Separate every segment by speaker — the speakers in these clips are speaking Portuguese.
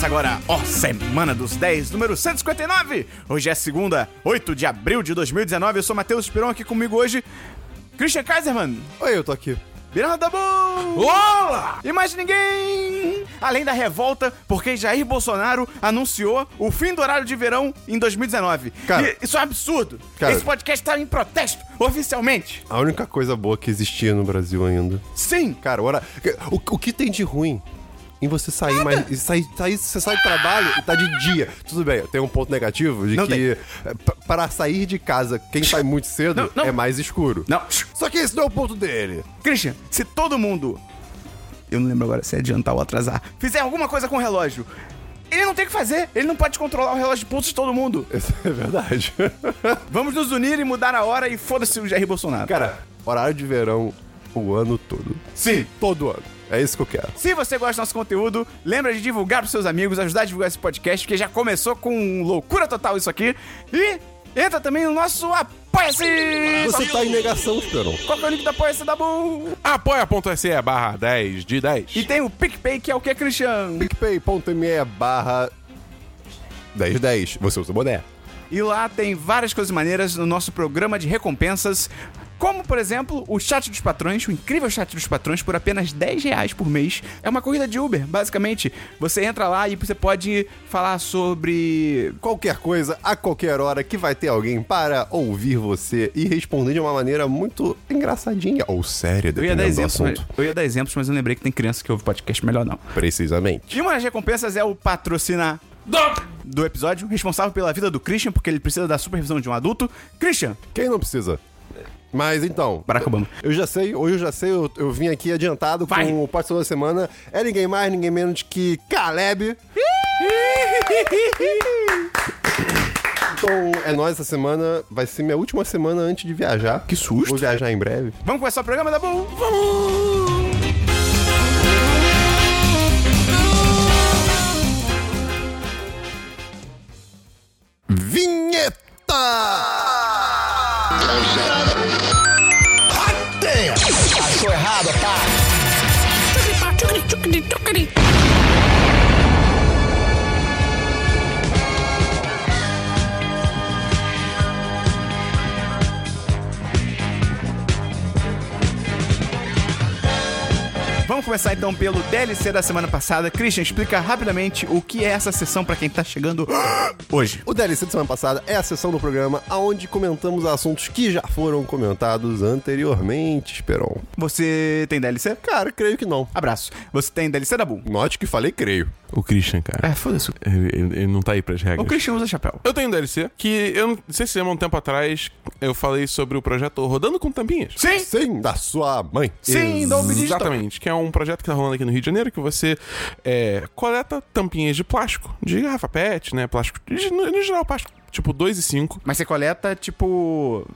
Speaker 1: Começa agora, ó, Semana dos 10, número 159. Hoje é segunda, 8 de abril de 2019. Eu sou Matheus Esperon, aqui comigo hoje, Christian Kaiserman,
Speaker 2: Oi, eu tô aqui.
Speaker 1: Miranda Dabu.
Speaker 3: Olá!
Speaker 1: E mais ninguém! Além da revolta, porque Jair Bolsonaro anunciou o fim do horário de verão em 2019.
Speaker 2: Cara.
Speaker 1: E isso é um absurdo.
Speaker 2: Cara.
Speaker 1: Esse podcast tá em protesto, oficialmente.
Speaker 2: A única coisa boa que existia no Brasil ainda.
Speaker 1: Sim!
Speaker 2: Cara, ora, o, o que tem de ruim em você sair mais. e Sair, sair, você sai do trabalho e tá de dia. Tudo bem, tem um ponto negativo de
Speaker 1: Não
Speaker 2: que p- para sair de casa, quem sai muito cedo
Speaker 1: Não, não.
Speaker 2: é mais escuro.
Speaker 1: Não,
Speaker 2: Só que esse não é o ponto dele.
Speaker 1: Christian, se todo mundo. Eu não lembro agora se é adiantar ou atrasar. Fizer alguma coisa com o relógio. Ele não tem o que fazer. Ele não pode controlar o relógio de pulso de todo mundo.
Speaker 2: Isso é verdade.
Speaker 1: Vamos nos unir e mudar a hora e foda-se o Jair Bolsonaro.
Speaker 2: Cara, horário de verão o ano todo.
Speaker 1: Sim.
Speaker 2: Todo ano. É isso que eu quero.
Speaker 1: Se você gosta do nosso conteúdo, lembra de divulgar pros seus amigos, ajudar a divulgar esse podcast, porque já começou com loucura total isso aqui. E entra também no nosso Apoia-se!
Speaker 2: Você tá em negação, Esperon.
Speaker 1: Qual que é o link do Apoia-se da Bull?
Speaker 3: Apoia.se barra 10 de 10.
Speaker 1: E tem o PicPay, que é o que, Christian?
Speaker 2: picpay.me barra 1010. Você usa boné.
Speaker 1: E lá tem várias coisas maneiras no nosso programa de recompensas. Como, por exemplo, o chat dos patrões, o incrível chat dos patrões, por apenas 10 reais por mês. É uma corrida de Uber, basicamente. Você entra lá e você pode falar sobre.
Speaker 2: qualquer coisa, a qualquer hora, que vai ter alguém para ouvir você e responder de uma maneira muito engraçadinha ou séria,
Speaker 1: Eu ia, dar
Speaker 2: dependendo do
Speaker 1: exemplos, eu ia dar exemplos, mas eu lembrei que tem criança que ouve podcast melhor não.
Speaker 2: Precisamente.
Speaker 1: E uma das recompensas é o patrocinar do episódio, responsável pela vida do Christian, porque ele precisa da supervisão de um adulto. Christian,
Speaker 2: Quem não precisa? Mas então,
Speaker 1: Barack Obama.
Speaker 2: eu já sei, hoje eu já sei, eu, eu vim aqui adiantado
Speaker 1: Vai.
Speaker 2: com o Pastor da Semana. É ninguém mais, ninguém menos que Caleb. Então, é nóis essa semana. Vai ser minha última semana antes de viajar.
Speaker 1: Que susto.
Speaker 2: Vou viajar em breve.
Speaker 1: Vamos começar o programa da Bull? Vamos!
Speaker 2: Vinheta! tockeri, tockeri.
Speaker 1: Vamos começar então pelo DLC da semana passada. Christian, explica rapidamente o que é essa sessão pra quem tá chegando hoje.
Speaker 2: O DLC de semana passada é a sessão do programa onde comentamos assuntos que já foram comentados anteriormente, Esperon.
Speaker 1: Você tem DLC?
Speaker 2: Cara, creio que não.
Speaker 1: Abraço. Você tem DLC da Bull?
Speaker 2: Note que falei creio.
Speaker 3: O Christian, cara.
Speaker 1: É, foda-se.
Speaker 3: Ele, ele- ele não tá aí pras
Speaker 1: O
Speaker 3: regras.
Speaker 1: Christian usa chapéu.
Speaker 3: Eu tenho um DLC que eu não sei se lembra um tempo atrás eu falei sobre o projeto Rodando com Tampinhas.
Speaker 1: Sim!
Speaker 2: Sim, da sua mãe.
Speaker 1: Sim, da Obi Digital.
Speaker 3: Exatamente, que é um projeto que tá rolando aqui no Rio de Janeiro que você é, coleta tampinhas de plástico, de garrafa PET, né? Plástico, no, no geral, plástico, tipo 2 e 5.
Speaker 1: Mas você coleta, tipo.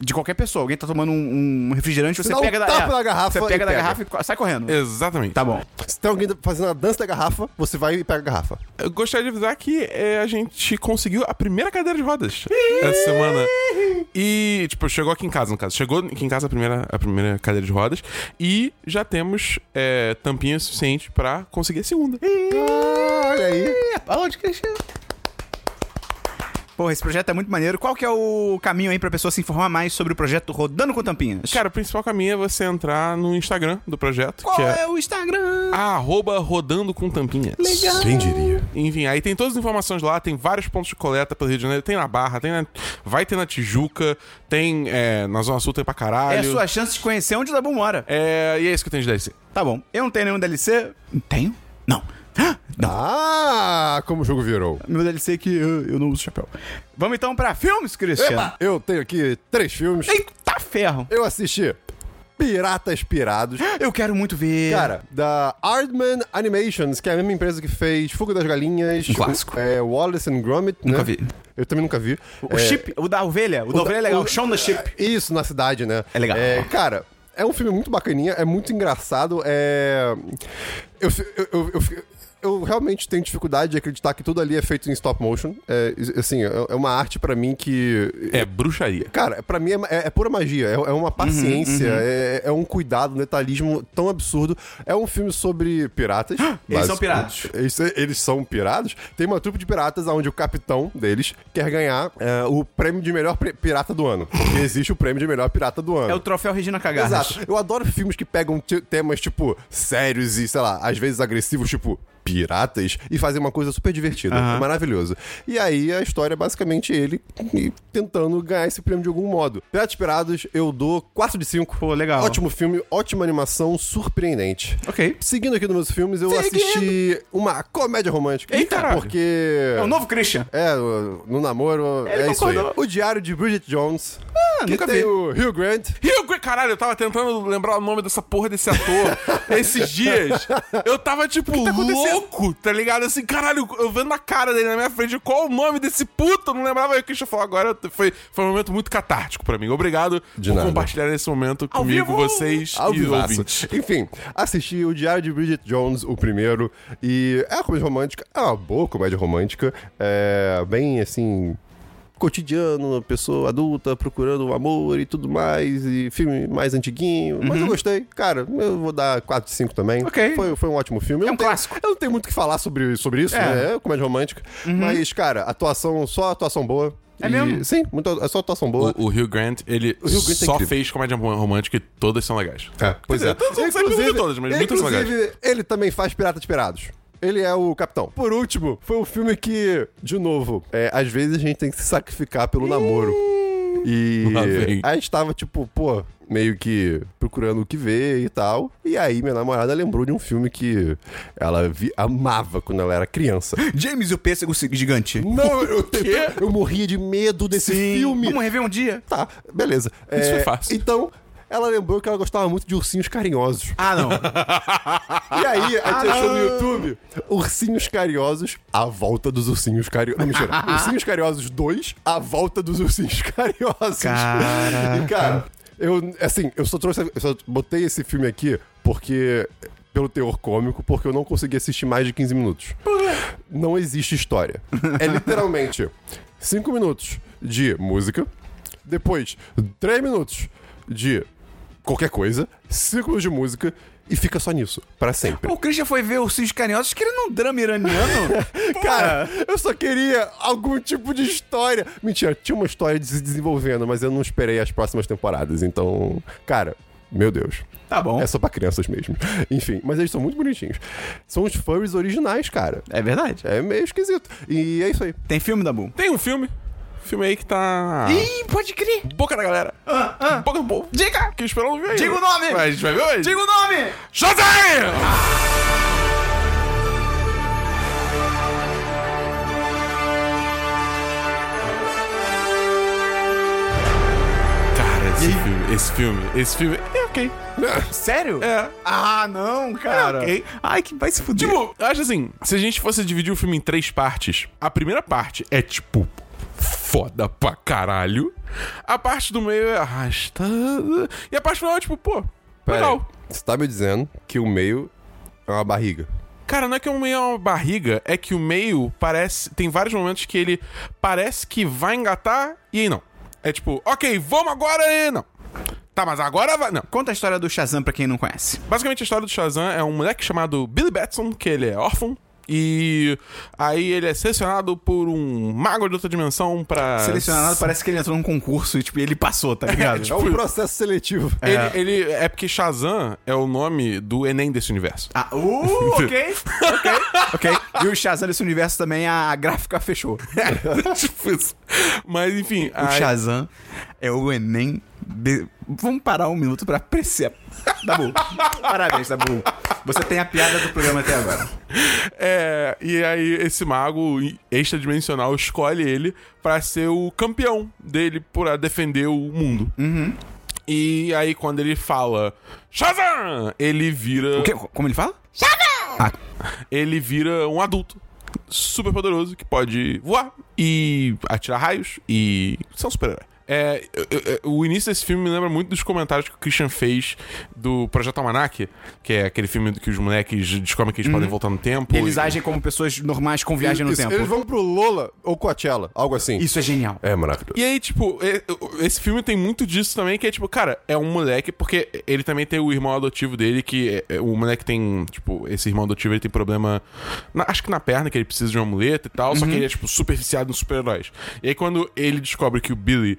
Speaker 1: De qualquer pessoa. Alguém tá tomando um, um refrigerante, você,
Speaker 2: um
Speaker 1: pega da,
Speaker 2: tapa na garrafa
Speaker 1: Você pega
Speaker 2: e
Speaker 1: da
Speaker 2: pega.
Speaker 1: garrafa e sai correndo.
Speaker 3: Exatamente.
Speaker 1: Tá bom.
Speaker 2: Se tem alguém fazendo a dança da garrafa, você vai e pega a garrafa.
Speaker 3: Eu gostaria de avisar que é, a gente conseguiu a primeira cadeira de rodas essa semana. E, tipo, chegou aqui em casa, no caso. Chegou aqui em casa a primeira, a primeira cadeira de rodas. E já temos é, tampinha suficiente pra conseguir a segunda.
Speaker 2: Ah, olha aí.
Speaker 1: Aonde, Christian? Porra, esse projeto é muito maneiro. Qual que é o caminho aí pra pessoa se informar mais sobre o projeto Rodando com Tampinhas?
Speaker 3: Cara, o principal caminho é você entrar no Instagram do projeto,
Speaker 1: qual
Speaker 3: que
Speaker 1: é...
Speaker 3: é
Speaker 1: o Instagram?
Speaker 3: arroba rodando com tampinhas.
Speaker 1: Legal.
Speaker 2: Quem diria?
Speaker 3: Enfim, aí tem todas as informações lá, tem vários pontos de coleta pelo Rio de Janeiro, tem na Barra, tem na... vai ter na Tijuca, tem é, na Zona Sul, tem pra
Speaker 1: É
Speaker 3: caralho.
Speaker 1: a sua chance de conhecer onde o Dabu mora.
Speaker 3: É, e é isso que eu tenho de DLC.
Speaker 1: Tá bom. Eu não tenho nenhum DLC. Tenho? Não. Ah, Não.
Speaker 2: Ah, como o jogo virou.
Speaker 1: Meu DLC é que eu, eu não uso chapéu. Vamos então pra filmes, Christian.
Speaker 2: Epa, eu tenho aqui três filmes.
Speaker 1: Eita ferro.
Speaker 2: Eu assisti Piratas Pirados.
Speaker 1: Eu quero muito ver.
Speaker 2: Cara, da Aardman Animations, que é a mesma empresa que fez Fuga das Galinhas.
Speaker 1: Um clássico.
Speaker 2: É, Wallace and Gromit,
Speaker 1: Nunca
Speaker 2: né?
Speaker 1: vi.
Speaker 2: Eu também nunca vi.
Speaker 1: O
Speaker 2: É,
Speaker 1: chip, o da ovelha. O, da ovelha é legal. O
Speaker 2: o-
Speaker 1: chão da chip.
Speaker 2: Isso, na cidade, né?
Speaker 1: É legal.
Speaker 2: cara, é um filme muito bacaninha, é muito engraçado, é... Eu, eu, eu, eu, realmente tenho dificuldade de acreditar que tudo ali é feito em stop motion. É, assim, é é uma arte pra mim que.
Speaker 3: É bruxaria.
Speaker 2: Cara, pra mim é, é- é pura magia, é, é uma paciência, É, é um cuidado, um detalhismo tão absurdo. É um filme sobre piratas.
Speaker 1: Eles são piratas.
Speaker 2: Eles, eles são piratas. Tem uma trupe de piratas onde o capitão deles quer ganhar o prêmio de melhor pirata do ano. Porque existe o prêmio de melhor pirata do ano.
Speaker 1: É o troféu Regina Cagarras.
Speaker 2: Exato. Eu adoro filmes que pegam te- temas, tipo, sérios e, sei lá, às vezes agressivos, tipo, piratas, e fazem uma coisa super divertida. É maravilhoso. E aí a história é basicamente ele tentando ganhar esse prêmio de algum modo. Piratas Pirados, eu dou 4 de 5.
Speaker 1: Pô, legal.
Speaker 2: Ótimo filme, ótima animação, surpreendente.
Speaker 1: Ok.
Speaker 2: Seguindo aqui nos meus filmes, eu
Speaker 1: Seguindo.
Speaker 2: assisti uma comédia romântica.
Speaker 1: Eita, caralho.
Speaker 2: Porque.
Speaker 1: É o novo Christian.
Speaker 2: É, o- no namoro,
Speaker 1: Ele
Speaker 2: é isso aí. O Diário de Bridget Jones.
Speaker 1: Ah,
Speaker 2: que
Speaker 1: nunca vi.
Speaker 2: o Hugh Grant.
Speaker 3: Hugh Grant, caralho, eu tava tentando lembrar o nome dessa porra desse ator esses dias. Eu tava, tipo, louco, tá ligado? Assim, caralho, eu vendo a cara dele na minha frente, qual o nome desse puto? Eu não lembrava. O Christian falou agora, foi, foi um momento muito catártico pra mim. Obrigado
Speaker 2: De
Speaker 3: por
Speaker 2: nada.
Speaker 3: compartilhar esse momento
Speaker 1: Ao
Speaker 3: comigo,
Speaker 1: vivo!
Speaker 3: vocês
Speaker 2: Ao
Speaker 3: e
Speaker 2: vivaço.
Speaker 3: ouvintes.
Speaker 2: Enfim, assisti o Diário de Bridget Jones, o primeiro, e é uma comédia romântica, é uma boa comédia romântica, é bem assim. Cotidiano, pessoa adulta procurando o amor e tudo mais, e filme mais antiguinho. Mas eu gostei, cara. Eu vou dar 4 de 5 também.
Speaker 1: Uhum. Ok.
Speaker 2: Foi, foi um ótimo filme. Eu
Speaker 1: É um
Speaker 2: não tenho-
Speaker 1: clássico.
Speaker 2: Eu não tenho muito o que falar sobre, sobre isso,
Speaker 1: É. Uhum.
Speaker 2: né? É comédia romântica. Mas, cara, atuação, só atuação boa.
Speaker 1: É
Speaker 2: E-
Speaker 1: mesmo?
Speaker 2: Sim, muito, é só atuação boa.
Speaker 3: O, o Hugh Grant, ele
Speaker 2: Hugh Grant é
Speaker 3: só
Speaker 2: incrível.
Speaker 3: fez comédia romântica e todas são legais.
Speaker 2: É, pois é.
Speaker 3: eu vi todas, mas muitas são legais.
Speaker 2: inclusive, ele também faz Piratas Pirados. Ele é o capitão. Por último, foi um filme que, de novo, é, às vezes a gente tem que se sacrificar pelo namoro. E a gente tava, tipo, pô, meio que procurando o que ver e tal. E aí minha namorada lembrou de um filme que ela vi- amava quando ela era criança.
Speaker 1: James e o Pêssego Gigante.
Speaker 2: Não, eu, eu, eu morria de medo desse filme.
Speaker 1: Vamos rever um dia?
Speaker 2: Tá, beleza.
Speaker 3: Isso
Speaker 2: É,
Speaker 3: foi fácil.
Speaker 2: Então, ela lembrou que ela gostava muito de ursinhos carinhosos.
Speaker 1: Ah, não.
Speaker 2: E aí, a gente achou no YouTube Ursinhos Carinhosos, a volta dos ursinhos carinhosos. Não, mentira. Ursinhos Carinhosos 2, a volta dos ursinhos carinhosos.
Speaker 1: Caraca.
Speaker 2: E, cara, eu, assim, eu só trouxe, eu só botei esse filme aqui porque pelo teor cômico, porque eu não consegui assistir mais de 15 minutos. Não existe história. É literalmente 5 minutos de música, depois 3 minutos de qualquer coisa, 5 minutos de música e fica só nisso, pra sempre.
Speaker 1: O Christian foi ver Ursinhos Carinhosos querendo um drama iraniano.
Speaker 2: Cara, eu só queria algum tipo de história. Mentira, tinha uma história de se desenvolvendo, mas eu não esperei as próximas temporadas. Então, cara, meu Deus.
Speaker 1: Tá bom.
Speaker 2: É só pra crianças mesmo. Enfim, mas eles são muito bonitinhos. São os furries originais, cara.
Speaker 1: É verdade.
Speaker 2: É meio esquisito. E é isso aí.
Speaker 1: Tem filme da Boom.
Speaker 3: Tem um filme, filme aí que tá...
Speaker 1: Ih, pode crer.
Speaker 3: Boca da galera. Boca do povo.
Speaker 1: Diga!
Speaker 3: Que esperou não ver aí.
Speaker 1: Diga o nome!
Speaker 3: Mas a gente vai ver hoje.
Speaker 1: Diga o nome!
Speaker 3: Shazam! Cara, esse filme, esse filme, esse filme é ok.
Speaker 1: Sério?
Speaker 3: É.
Speaker 1: Ah, não, cara.
Speaker 3: É, ok.
Speaker 1: Ai, que vai se fuder.
Speaker 3: Tipo, eu acho assim, se a gente fosse dividir o filme em três partes, a primeira parte é tipo foda pra caralho. A parte do meio é arrastada. E a parte final é tipo, pô,
Speaker 2: Pera
Speaker 3: legal.
Speaker 2: aí. Você tá me dizendo que o meio é uma barriga.
Speaker 3: Cara, não é que o meio é uma barriga, é que o meio parece. Tem vários momentos que ele parece que vai engatar e aí não. É tipo, ok, vamos agora e não. Tá, mas agora vai. Não.
Speaker 1: Conta a história do Shazam pra quem não conhece.
Speaker 3: Basicamente a história do Shazam é um moleque chamado Billy Batson, que ele é órfão. E aí ele é selecionado por um mago de outra dimensão pra.
Speaker 1: Selecionado, parece que ele entrou num concurso e, tipo, ele passou, tá ligado?
Speaker 2: É um processo seletivo.
Speaker 3: Ele, ele- é porque Shazam é o nome do Enem desse universo.
Speaker 1: Ah, uh, ok, ok, ok. E o Shazam desse universo também, a gráfica fechou.
Speaker 3: tipo isso. Mas enfim.
Speaker 1: O
Speaker 3: aí-
Speaker 1: Shazam é o Enem. de- Vamos parar um minuto pra apreciar. Dabu. Parabéns, Dabu. Você tem a piada do programa até agora.
Speaker 3: É, e aí esse mago extradimensional escolhe ele pra ser o campeão dele pra defender o mundo. E aí quando ele fala Shazam! Ele vira.
Speaker 1: O quê? Como ele fala?
Speaker 3: Ele vira um adulto super poderoso que pode voar e atirar raios e ser um super-herói. É, eu- eu- o início desse filme me lembra muito dos comentários que o Christian fez do Projeto Almanac, que é aquele filme que os moleques descobrem que eles podem voltar no tempo.
Speaker 1: Eles
Speaker 3: e-
Speaker 1: agem como pessoas normais com viagem no
Speaker 2: Isso,
Speaker 1: tempo.
Speaker 2: Eles vão pro Lola ou Coachella, algo assim.
Speaker 1: Isso é genial.
Speaker 2: É maravilhoso.
Speaker 3: E aí, tipo, é- esse filme tem muito disso também, que é tipo, cara, é um moleque, porque ele também tem o irmão adotivo dele, que é- é- o moleque tem, tipo, esse irmão adotivo ele tem problema, na- acho que na perna, que ele precisa de uma muleta e tal, só que ele é, tipo, super viciado nos super-heróis. E aí, quando ele descobre que o Billy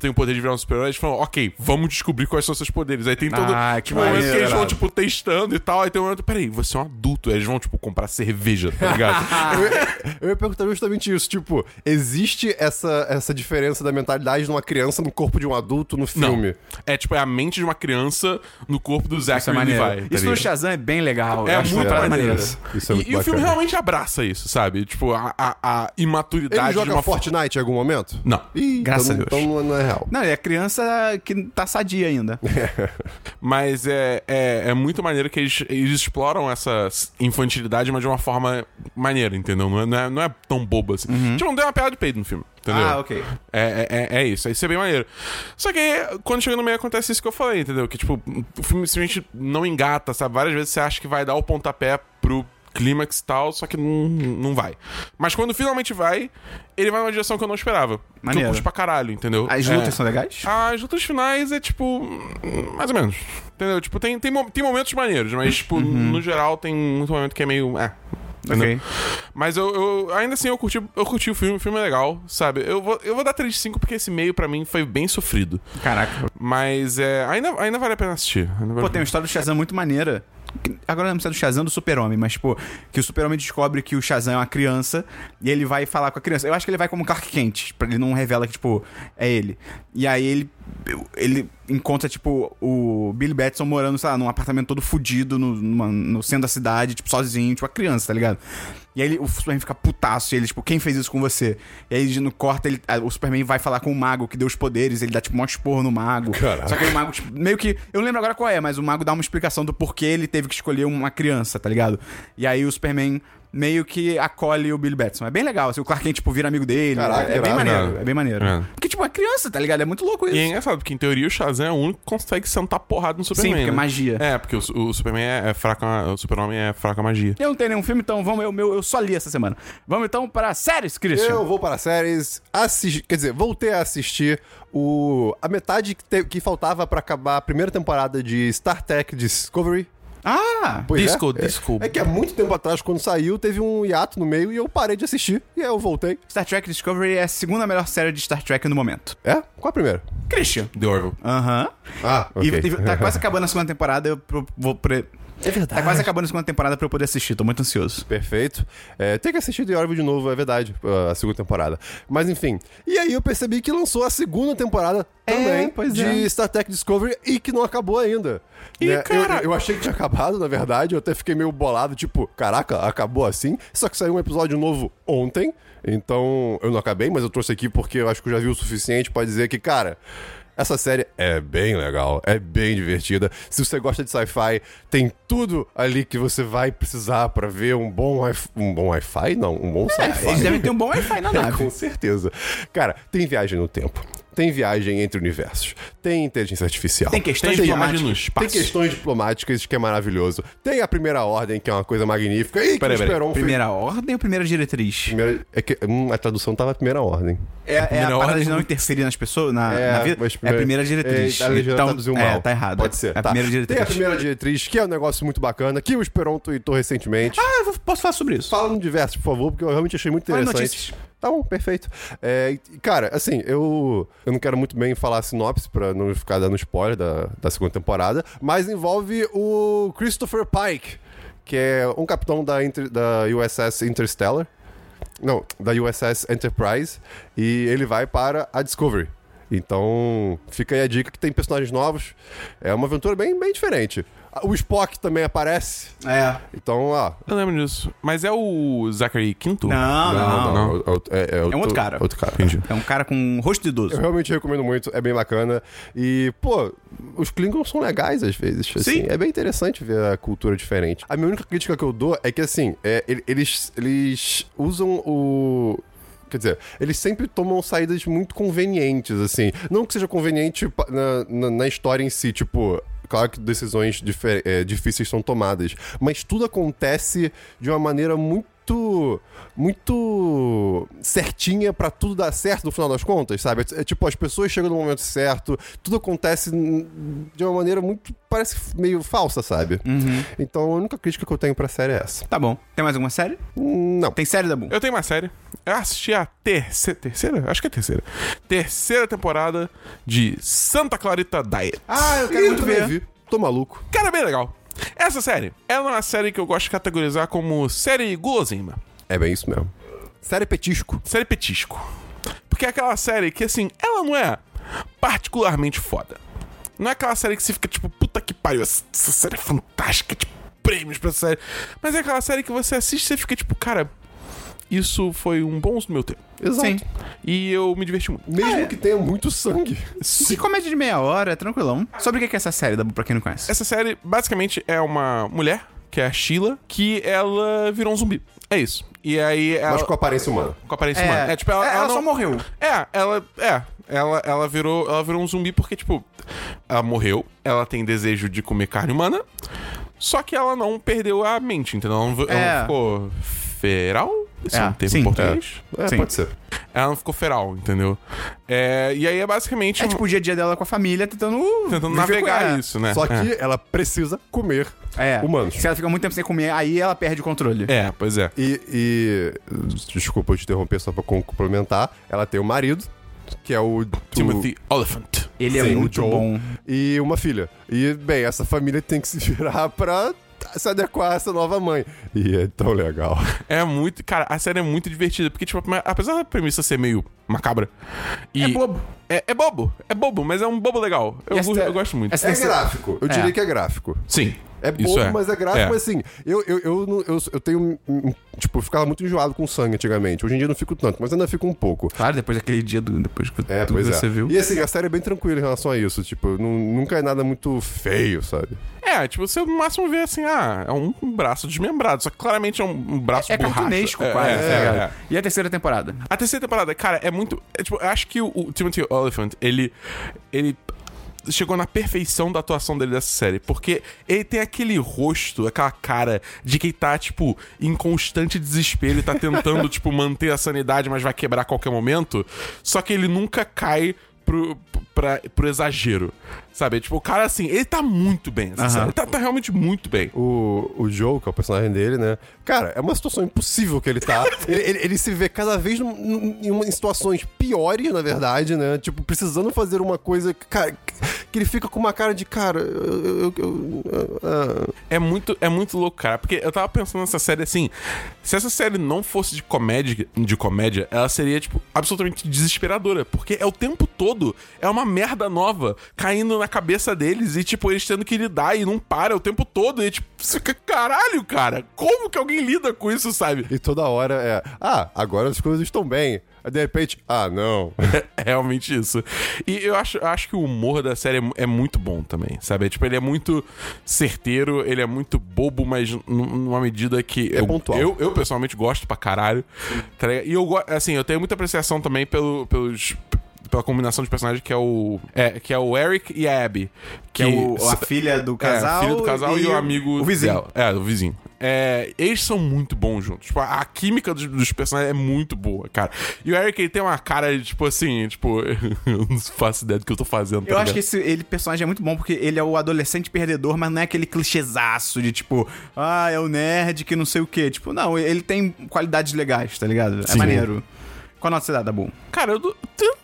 Speaker 3: tem o poder de virar um super-herói, eles falam, ok, vamos descobrir quais são seus poderes. Aí tem todo
Speaker 1: Ah, que
Speaker 3: tipo, que
Speaker 1: maneiro,
Speaker 3: eles vão, tipo, testando e tal, aí tem um momento, peraí, você é um adulto, aí eles vão, tipo, comprar cerveja, tá ligado?
Speaker 2: Eu, ia- eu ia perguntar justamente isso. Tipo, existe essa, essa diferença da mentalidade de uma criança no corpo de um adulto no filme?
Speaker 3: É, tipo, é a mente de uma criança no corpo do
Speaker 1: Isso é maneiro.
Speaker 3: Levi. tá
Speaker 1: Isso no? Shazam é bem legal.
Speaker 3: É
Speaker 1: acho
Speaker 3: muito
Speaker 1: parada
Speaker 3: maneiro.
Speaker 1: maneira.
Speaker 2: Isso é muito
Speaker 3: e, e o filme realmente abraça isso, sabe? Tipo, a, a, a imaturidade
Speaker 2: Ele
Speaker 3: de
Speaker 2: joga
Speaker 3: uma
Speaker 2: Fortnite em algum momento?
Speaker 3: Não.
Speaker 2: Ih,
Speaker 1: Graças
Speaker 2: então,
Speaker 1: a Deus.
Speaker 2: Então não- não é real.
Speaker 1: Não, é criança que tá sadia ainda.
Speaker 3: Mas é, é, é muito maneiro que eles, eles exploram essa infantilidade, mas de uma forma maneira, entendeu? Não é, não é, não é tão bobo assim. Tipo, não tem uma piada de peido no filme, entendeu?
Speaker 1: Ah, ok.
Speaker 3: É, é, é- é isso, isso é bem maneiro. Só que quando chega no meio acontece isso que eu falei, entendeu? Que tipo, o filme simplesmente não engata, sabe? Várias vezes você acha que vai dar o pontapé pro clímax e tal, só que não, não vai. Mas quando finalmente vai, ele vai numa direção que eu não esperava. Que
Speaker 1: Maneiro.
Speaker 3: eu curto pra caralho, entendeu?
Speaker 1: As
Speaker 3: É.
Speaker 1: lutas são legais?
Speaker 3: As lutas finais é tipo. Mais ou menos. Entendeu? Tipo, tem, tem, tem momentos maneiros, mas, tipo, no geral tem muito momento que é meio. É. Mas eu, eu- ainda assim eu curti, eu curti o filme, o filme é legal, sabe? Eu vou, eu vou dar 3 de 5 porque esse meio pra mim foi bem sofrido.
Speaker 1: Caraca.
Speaker 3: Mas é, ainda, ainda vale a pena assistir. Vale
Speaker 1: Pô, tem uma história do Shazam muito maneira. Agora não sei do Shazam do Super-Homem, mas, tipo, que o Super-Homem descobre que o Shazam é uma criança e ele vai falar com a criança. Eu acho que ele vai como Clark Kent, ele não revela que, tipo, é ele. E aí ele. Ele encontra, tipo, o Billy Batson morando, sei lá, num apartamento todo fudido no, numa- no centro da cidade, tipo, sozinho, tipo, a criança, tá ligado? E aí ele- o Superman fica putaço, e ele, tipo, quem fez isso com você? E aí no corta, ele, o Superman vai falar com o mago que deu os poderes, ele dá, tipo, um esporro no mago.
Speaker 2: Caraca.
Speaker 1: Só que o mago, tipo, meio que. Eu não lembro agora qual é, mas o mago dá uma explicação do porquê ele teve que escolher uma criança, tá ligado? E aí o Superman meio que acolhe o Billy Batson. É bem legal, assim, o Clark Kent, tipo, vira amigo dele.
Speaker 2: Caraca,
Speaker 1: é, é bem maneiro, é bem maneiro.
Speaker 3: É.
Speaker 1: Porque, tipo, é criança, tá ligado? É muito louco isso.
Speaker 3: E é engraçado, porque em teoria o Shazam é o único que consegue sentar porrada no Superman.
Speaker 1: porque é
Speaker 3: né?
Speaker 1: magia.
Speaker 3: É, porque o, o Superman é, é fraco, a- o Super-Homem é fraco a magia.
Speaker 1: Eu não tenho nenhum filme, então vamos, eu, meu, eu só li essa semana. Vamos então para séries, Christian.
Speaker 2: Eu vou para séries, assistir, quer dizer, voltei a assistir o a metade que, te- que faltava pra acabar a primeira temporada de Star Trek Discovery.
Speaker 1: Ah!
Speaker 2: Pois
Speaker 3: Disco,
Speaker 2: é.
Speaker 3: disco.
Speaker 2: É que há muito tempo atrás, quando saiu, teve um hiato no meio e eu parei de assistir. E aí eu voltei.
Speaker 1: Star Trek Discovery é a segunda melhor série de Star Trek no momento.
Speaker 2: É? Qual a primeira?
Speaker 1: Christian.
Speaker 3: The Orville.
Speaker 1: Aham.
Speaker 2: Ah,
Speaker 1: E,
Speaker 2: ok.
Speaker 1: e tá quase acabando a segunda temporada, eu pro- vou pre...
Speaker 2: É verdade.
Speaker 1: Tá quase acabando a segunda temporada pra eu poder assistir, tô muito ansioso.
Speaker 2: Perfeito. É, tem que assistir The Orville de novo, é verdade, a segunda temporada. Mas enfim. E aí eu percebi que lançou a segunda temporada também
Speaker 1: pois
Speaker 2: de
Speaker 1: é.
Speaker 2: Star Trek Discovery e que não acabou ainda.
Speaker 3: Ih,
Speaker 2: Né? Eu-
Speaker 3: cara!
Speaker 2: Eu, achei que tinha acabado, na verdade. Eu até fiquei meio bolado, tipo, caraca, acabou assim. Só que saiu um episódio novo ontem. Então eu não acabei, mas eu trouxe aqui porque eu acho que eu já vi o suficiente pra dizer que, cara. Essa série é bem legal, é bem divertida. Se você gosta de sci-fi, tem tudo ali que você vai precisar pra ver um bom um bom Wi-Fi, não, um bom sci-fi.
Speaker 1: Eles devem ter um bom Wi-Fi na
Speaker 2: É,
Speaker 1: nave.
Speaker 2: com certeza. Cara, tem viagem no tempo. Tem viagem entre universos. Tem inteligência artificial.
Speaker 1: Tem questões
Speaker 3: Tem
Speaker 1: diplomáticas.
Speaker 3: no espaço.
Speaker 2: Tem questões diplomáticas, que é maravilhoso. Tem a primeira ordem, que é uma coisa magnífica. E que
Speaker 3: Peraí,
Speaker 2: o
Speaker 3: peraí.
Speaker 2: Esperon fez-
Speaker 1: Primeira ordem ou primeira diretriz?
Speaker 2: Primeira- é que, hum, a tradução tava primeira ordem.
Speaker 1: É, é a
Speaker 3: Primeira
Speaker 1: parada
Speaker 3: ordem-
Speaker 1: de não interferir nas pessoas, na, na vida.
Speaker 2: mas
Speaker 1: É a primeira diretriz.
Speaker 2: É, a
Speaker 1: então,
Speaker 2: traduziu
Speaker 1: é,
Speaker 2: mal.
Speaker 1: tá errado.
Speaker 2: Pode ser.
Speaker 1: É a
Speaker 2: tá.
Speaker 1: primeira diretriz.
Speaker 2: Tem a primeira diretriz, que é um negócio muito bacana, que o Esperon tweetou recentemente.
Speaker 1: Ah, eu posso falar sobre isso.
Speaker 2: Fala no diverso, por favor, porque eu realmente achei muito
Speaker 1: Fala
Speaker 2: interessante.
Speaker 1: notícias.
Speaker 2: Tá bom, perfeito. É, cara, assim, eu, eu não quero muito bem falar a sinopse pra não ficar dando spoiler da, da segunda temporada, mas envolve o Christopher Pike, que é um capitão da, da USS Interstellar. Não, da USS Enterprise. E ele vai para a Discovery. Então, fica aí a dica que tem personagens novos. É uma aventura bem, bem diferente. O Spock também aparece.
Speaker 1: É.
Speaker 2: Então, ó,
Speaker 3: Eu lembro disso. Mas é o Zachary Quinto?
Speaker 1: Não, não.
Speaker 3: não.
Speaker 2: É, é
Speaker 1: um outro cara.
Speaker 2: Outro cara.
Speaker 3: Entendi.
Speaker 1: É um cara com um rosto de idoso.
Speaker 2: Eu realmente recomendo muito, é bem bacana. E, pô, os Klingons são legais às vezes. Assim,
Speaker 1: Sim.
Speaker 2: É bem interessante ver a cultura diferente. A minha única crítica que eu dou é que, assim, é, ele- eles, eles usam o. Quer dizer, eles sempre tomam saídas muito convenientes, assim. Não que seja conveniente na, na, na história em si, tipo. Claro que decisões é, difíceis são tomadas, mas tudo acontece de uma maneira muito. Muito certinha pra tudo dar certo no final das contas, sabe? É, tipo, as pessoas chegam no momento certo, tudo acontece de uma maneira muito. parece meio falsa, sabe? Então a única crítica que eu tenho pra série é essa.
Speaker 1: Tá bom. Tem mais alguma série?
Speaker 2: Não.
Speaker 1: Tem série da Boom?
Speaker 3: Eu tenho uma série. Eu assisti a terceira. Terceira? Acho que é terceira. Terceira temporada de Santa Clarita Diet.
Speaker 1: Ah, eu
Speaker 2: eu também vi. Tô maluco.
Speaker 3: Cara, é bem legal. Essa série, ela é uma série que eu gosto de categorizar como série guloseima.
Speaker 2: É bem isso mesmo. Série petisco.
Speaker 3: Série petisco. Porque é aquela série que, assim, ela não é particularmente foda. Não é aquela série que você fica tipo, puta que pariu, essa, essa série é fantástica, tipo, prêmios pra essa série. Mas é aquela série que você assiste e você fica tipo, cara, isso foi um bom uso do meu tempo.
Speaker 2: Exato.
Speaker 1: Sim.
Speaker 3: E eu me diverti muito.
Speaker 2: Mesmo que tenha muito sangue.
Speaker 1: Que comédia de meia hora, tranquilão. Sobre o que é essa série da Boom, pra quem não conhece?
Speaker 3: Essa série, basicamente, é uma mulher, que é a Sheila, que ela virou um zumbi. É isso. E aí ela.
Speaker 2: Mas com aparência humana.
Speaker 3: com aparência humana. É, tipo, ela,
Speaker 1: ela,
Speaker 3: ela não-
Speaker 1: só morreu.
Speaker 3: É, ela. É. Ela, ela, virou, ela virou um zumbi porque, tipo, ela morreu, ela tem desejo de comer carne humana, só que ela não perdeu a mente, entendeu? Ela não, ela
Speaker 1: É.
Speaker 3: não ficou feral? Esse é,
Speaker 1: É,
Speaker 3: um termo
Speaker 1: sim.
Speaker 3: em português?
Speaker 2: É,
Speaker 1: Sim.
Speaker 2: pode ser.
Speaker 3: Ela não ficou feral, entendeu? É, e aí é basicamente
Speaker 1: É tipo o dia a dia dela com a família tentando.
Speaker 3: tentando navegar
Speaker 1: é.
Speaker 3: isso, né?
Speaker 2: Só que
Speaker 3: É.
Speaker 2: ela precisa comer
Speaker 1: É.
Speaker 2: humanos.
Speaker 1: Se ela fica muito tempo sem comer, aí ela perde o controle.
Speaker 3: É, pois é.
Speaker 2: E, e- Desculpa eu te interromper só pra com- complementar. Ela tem um marido, que é o.
Speaker 3: Timothy Oliphant.
Speaker 1: Ele é
Speaker 2: Sim, o
Speaker 1: muito
Speaker 2: Joel.
Speaker 1: bom.
Speaker 2: E uma filha. E, bem, essa família tem que se virar pra se adequar a essa nova mãe. E é tão legal.
Speaker 3: É muito. Cara, a série é muito divertida. Porque, tipo, apesar da premissa ser meio macabra. E
Speaker 1: É bobo.
Speaker 3: É, é bobo. É bobo, mas é um bobo legal. Eu,
Speaker 1: E essa-
Speaker 3: eu gosto muito.
Speaker 2: É
Speaker 1: Esse-
Speaker 2: gráfico. Eu
Speaker 1: É.
Speaker 2: diria que é gráfico.
Speaker 3: Sim.
Speaker 2: É bobo,
Speaker 3: é.
Speaker 2: mas é gráfico,
Speaker 3: É.
Speaker 2: mas assim, eu, eu, eu, não- eu, eu tenho. Tipo, eu ficava muito enjoado com sangue antigamente. Hoje em dia eu não fico tanto, mas ainda fico um pouco.
Speaker 1: Claro, depois daquele dia do. Depois que
Speaker 2: É,
Speaker 1: tudo
Speaker 2: é.
Speaker 1: você viu.
Speaker 2: E assim, a série é bem tranquila em relação a isso. Tipo, nu- nunca é nada muito feio, sabe?
Speaker 3: É, tipo, você no máximo vê assim, ah, é um, braço desmembrado. Só que claramente é um, braço
Speaker 1: É
Speaker 3: borracha.
Speaker 1: cartunesco,
Speaker 3: É,
Speaker 1: quase.
Speaker 3: é,
Speaker 1: tá
Speaker 3: é, é.
Speaker 1: E a terceira temporada?
Speaker 3: A terceira temporada, cara, é muito. É, tipo, eu acho que o, o Timothy Oliphant, ele. Ele chegou na perfeição da atuação dele dessa série. Porque ele tem aquele rosto, aquela cara de quem tá, tipo, em constante desespero e tá tentando, tipo, manter a sanidade, mas vai quebrar a qualquer momento. Só que ele nunca cai pro, pra, pro exagero. Sabe? Tipo, o cara, assim, ele tá muito bem. Essa
Speaker 1: Aham.
Speaker 3: série. Ele tá, tá realmente muito bem.
Speaker 2: O, o Joe, que é o personagem dele, né? Cara, é uma situação impossível que ele tá. ele, ele- ele se vê cada vez num- num- em, situações piores, na verdade, né? Tipo, precisando fazer uma coisa. Cara, que ele fica com uma cara de, cara, eu. eu- eu- ah,
Speaker 3: É muito, é muito louco, cara. Porque eu tava pensando nessa série assim. Se essa série não fosse de comédia, de comédia, ela seria, tipo, absolutamente desesperadora. Porque é o tempo todo. É uma merda nova caindo na cabeça deles e, tipo, eles tendo que lidar e não para o tempo todo. E, tipo, você fica, caralho, cara. Como que alguém lida com isso, sabe?
Speaker 2: e toda hora é. Ah, agora as coisas estão bem. Aí de repente, ah, não.
Speaker 3: É realmente isso. E eu acho, acho que o humor da série é é muito bom também, sabe? Tipo, ele é muito certeiro, ele é muito bobo, mas num- numa medida que.
Speaker 2: É
Speaker 3: eu,
Speaker 2: pontual.
Speaker 3: Eu, eu pessoalmente gosto pra caralho. tá e eu assim, eu tenho muita apreciação também pelo, pelos. Pela combinação de personagens que é o. É, que é o Eric e a Abby.
Speaker 1: Que é o, a filha do casal.
Speaker 3: É, a filha do casal e, o amigo.
Speaker 1: O vizinho.
Speaker 3: dela. É, o vizinho. É, eles são muito bons juntos. Tipo, a, a química dos, dos personagens é muito boa, cara. E o Eric, ele tem uma cara de, tipo assim, tipo, eu não faço ideia do que eu tô fazendo. tá
Speaker 1: Eu acho que esse ele, personagem é muito bom porque ele é o adolescente perdedor, mas não é aquele clichêzaço de tipo, ah, é o nerd que não sei o quê. Tipo, não, ele tem qualidades legais, tá ligado? É
Speaker 3: Sim.
Speaker 1: maneiro. Qual nota você dá, Dabu?
Speaker 3: Cara, eu eu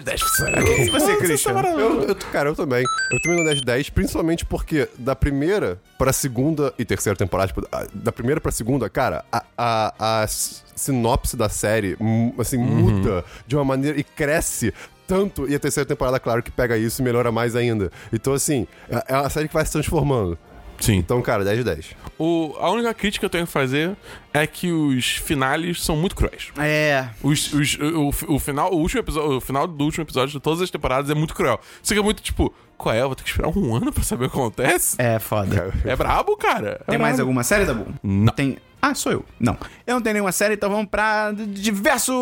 Speaker 3: 10 de 10 pra série.
Speaker 1: você, Christian?
Speaker 2: Eu, eu- cara, eu também. Eu também no 10 de 10, principalmente porque da primeira pra segunda e terceira temporada, tipo, da primeira pra segunda, cara, a, a, a sinopse da série, assim, muda de uma maneira e cresce tanto. E a terceira temporada, claro, que pega isso e melhora mais ainda. Então, assim, é é uma série que vai se transformando.
Speaker 3: Sim.
Speaker 2: Então, cara, 10 de 10.
Speaker 3: O, a única crítica que eu tenho que fazer é que os finales são muito cruéis.
Speaker 1: É.
Speaker 3: Os, os- o, o final, o último episódio, o final do último episódio de todas as temporadas é muito cruel. Você fica muito tipo, qual é? Eu vou ter que esperar um ano pra saber o que acontece?
Speaker 1: É foda.
Speaker 3: É brabo, cara. É
Speaker 1: Tem mais
Speaker 3: brabo.
Speaker 1: alguma série, Dabu?
Speaker 3: Não.
Speaker 1: Tem. Ah, sou eu. Não. Eu não tenho nenhuma série, então vamos pra diversos.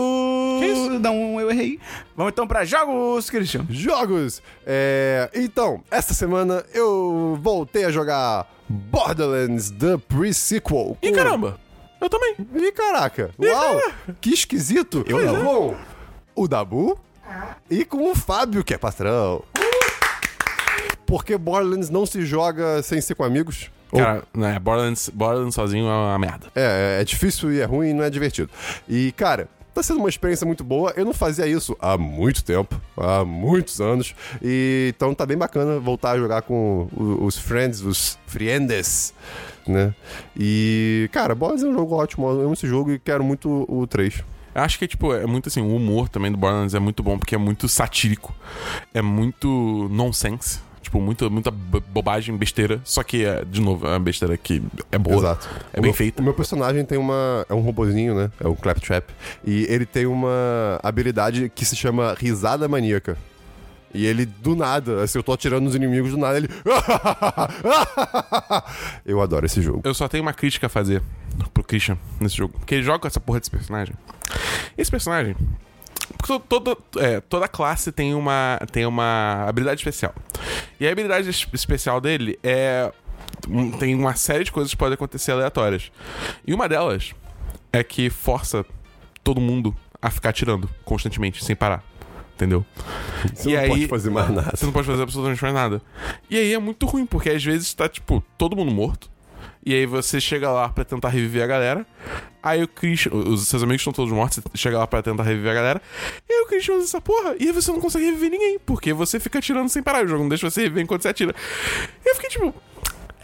Speaker 3: isso?
Speaker 1: Não, eu errei. Vamos então pra jogos, Christian.
Speaker 2: Jogos! É, Então, essa semana eu voltei a jogar Borderlands The Pre-Sequel.
Speaker 3: Ih,
Speaker 2: com-
Speaker 3: caramba! Eu também.
Speaker 2: Ih, caraca! Uau! Que esquisito!
Speaker 1: Eu não.
Speaker 2: Com o Dabu e com o Fábio, que é patrão. Porque Borderlands não se joga sem ser com amigos. Ou-
Speaker 3: Cara, né, Borderlands, Borderlands sozinho é uma merda.
Speaker 2: É, é difícil e é ruim e não é divertido. E, cara, tá sendo uma experiência muito boa. Eu não fazia isso há muito tempo, há muitos anos. E então tá bem bacana voltar a jogar com os friends, os friendes, né? E, cara, Borderlands é um jogo ótimo. Eu amo esse jogo e quero muito o 3.
Speaker 3: Eu acho que, tipo, é muito assim, o humor também do Borderlands é muito bom, porque é muito satírico. É muito nonsense. Tipo, muita, muita bo- bobagem, besteira. Só que, é, de novo, é uma besteira que é boa.
Speaker 2: Exato.
Speaker 3: É
Speaker 2: O
Speaker 3: bem
Speaker 2: meu-
Speaker 3: feita.
Speaker 2: O meu personagem tem uma. É um robozinho, né? É um Claptrap. E ele tem uma habilidade que se chama risada maníaca. E ele, do nada, assim, eu tô atirando nos inimigos, do nada ele. eu adoro esse jogo.
Speaker 3: Eu só tenho uma crítica a fazer pro Christian nesse jogo. Porque ele joga com essa porra desse personagem. Esse personagem. To- Toda, é, toda classe tem uma, tem uma habilidade especial. E a habilidade es- especial dele é. um- Tem uma série de coisas que podem acontecer aleatórias. E uma delas é que força todo mundo a ficar atirando constantemente, sem parar. Entendeu?
Speaker 2: Você
Speaker 3: E
Speaker 2: não
Speaker 3: aí-
Speaker 2: pode fazer mais nada.
Speaker 3: Você não pode fazer absolutamente mais nada. E aí é muito ruim, porque às vezes tá, tipo, todo mundo morto. E aí você chega lá pra tentar reviver a galera. Aí o Christian. Os seus amigos estão todos mortos, você chega lá pra tentar reviver a galera. E aí o Christian usa essa porra. E aí você não consegue reviver ninguém. Porque você fica atirando sem parar. O jogo não deixa você reviver enquanto você atira. E eu fiquei tipo.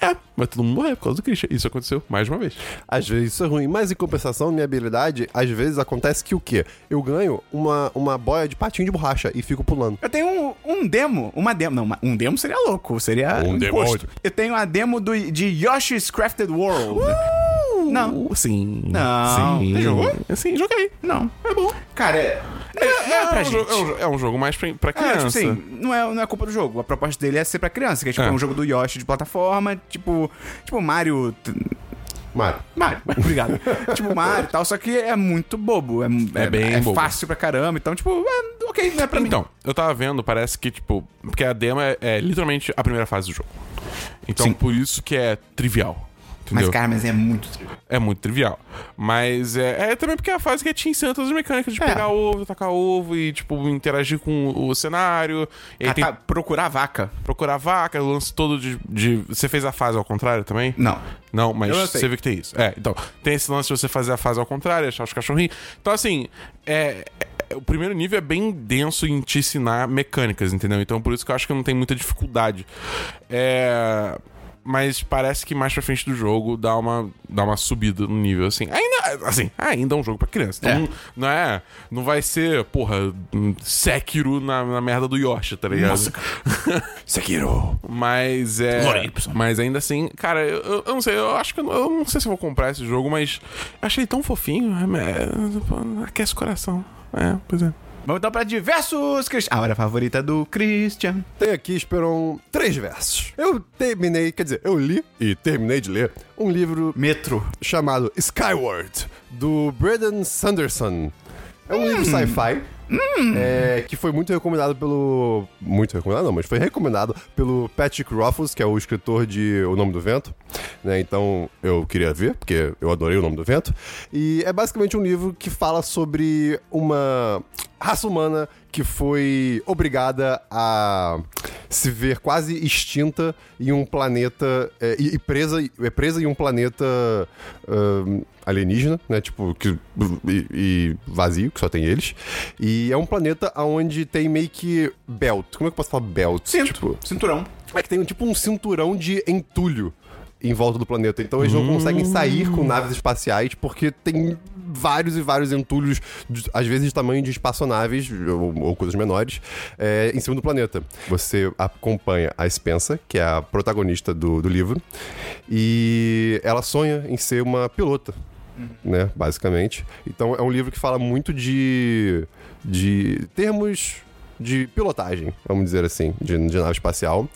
Speaker 3: É, mas todo mundo morreu por causa do Christian. Isso aconteceu mais uma vez.
Speaker 2: Às vezes isso é ruim, mas em compensação, minha habilidade, às vezes acontece que o quê? Eu ganho uma, uma boia de patinho de borracha e fico pulando.
Speaker 1: Eu tenho um, um demo, uma demo, não, uma- um demo seria louco, seria
Speaker 2: Um
Speaker 1: um
Speaker 2: demo onde?
Speaker 1: Eu tenho a demo do, de Yoshi's Crafted World. Não.
Speaker 3: Sim.
Speaker 1: Não.
Speaker 3: Sim.
Speaker 1: Você jogou?
Speaker 3: Sim, joguei.
Speaker 1: Não. É bom. Cara, é, é, é pra
Speaker 3: um
Speaker 1: gente.
Speaker 3: jogo, é, um, é um jogo mais pra, pra
Speaker 1: É,
Speaker 3: criança.
Speaker 1: tipo assim, não é, não é culpa do jogo. A proposta dele é ser pra criança, que é tipo
Speaker 3: É.
Speaker 1: um jogo do Yoshi de plataforma, tipo, tipo Mario.
Speaker 2: Mário.
Speaker 1: Mario, obrigado. tipo Mario e tal, só que é muito bobo. É, é,
Speaker 3: bem
Speaker 1: é
Speaker 3: bobo.
Speaker 1: fácil pra caramba, então, tipo, é, ok, não é pra mim.
Speaker 3: Então, eu tava vendo, parece que, tipo. Porque a demo é, é literalmente a primeira fase do jogo. Então,
Speaker 1: Sim.
Speaker 3: por isso que é trivial. Entendeu?
Speaker 1: Mas, cara, mas é muito trivial.
Speaker 3: É muito trivial. Mas é, é também porque é a fase que te ensina todas as mecânicas de
Speaker 1: É.
Speaker 3: pegar ovo, tacar ovo e, tipo, interagir com o cenário. E tem
Speaker 1: Catar- procurar vaca.
Speaker 3: procurar vaca, o lance todo de, de. Você fez a fase ao contrário também?
Speaker 1: Não.
Speaker 3: Não, mas você vê que tem isso. É, então, tem esse lance de você fazer a fase ao contrário, achar os cachorrinhos. Então, assim, é, é- o primeiro nível é bem denso em te ensinar mecânicas, entendeu? Então, por isso que eu acho que não tem muita dificuldade. É. Mas parece que mais pra frente do jogo dá uma, dá uma subida no nível, assim. Ainda, assim, ainda é um jogo pra criança. Então,
Speaker 1: É.
Speaker 3: não, não é. Não vai ser, porra, um Sekiro na, na merda do Yoshi, tá ligado?
Speaker 1: Nossa, Sekiro.
Speaker 3: Mas é. Mas ainda assim, cara, eu, eu- não sei, eu acho que eu, eu não sei se eu vou comprar esse jogo, mas achei tão fofinho. é, é, aquece o coração. É, pois é.
Speaker 1: Vamos então pra diversos. Christian. A hora favorita do Christian.
Speaker 2: Tem aqui, esperam três versos. Eu terminei, quer dizer, eu li e terminei de ler um livro
Speaker 1: Metro.
Speaker 2: chamado Skyward, do Braden Sanderson. É um livro sci-fi. é, que foi muito recomendado pelo. Muito recomendado, não, mas foi recomendado pelo Patrick Rothfuss, que é o escritor de O Nome do Vento. né? Então eu queria ver, porque eu adorei O Nome do Vento. E é basicamente um livro que fala sobre uma raça humana que foi obrigada a se ver quase extinta em um planeta. é, e, presa, é presa em um planeta ahn, alienígena, né? Tipo, que, e, e vazio, que só tem eles. E é um planeta onde tem meio que belt. Como é que eu posso falar belt?
Speaker 1: Cinto.
Speaker 2: Tipo,
Speaker 1: Cinturão.
Speaker 2: é que tem tipo um cinturão de entulho em volta do planeta. Então eles não conseguem sair com naves espaciais porque tem vários e vários entulhos, às vezes de tamanho de espaçonaves ou, ou coisas menores, é, em cima do planeta. Você acompanha a Spencer, que é a protagonista do, do livro, e ela sonha em ser uma pilota. Né, basicamente. Então é um livro que fala muito de, de termos de pilotagem, vamos dizer assim, de, de nave espacial.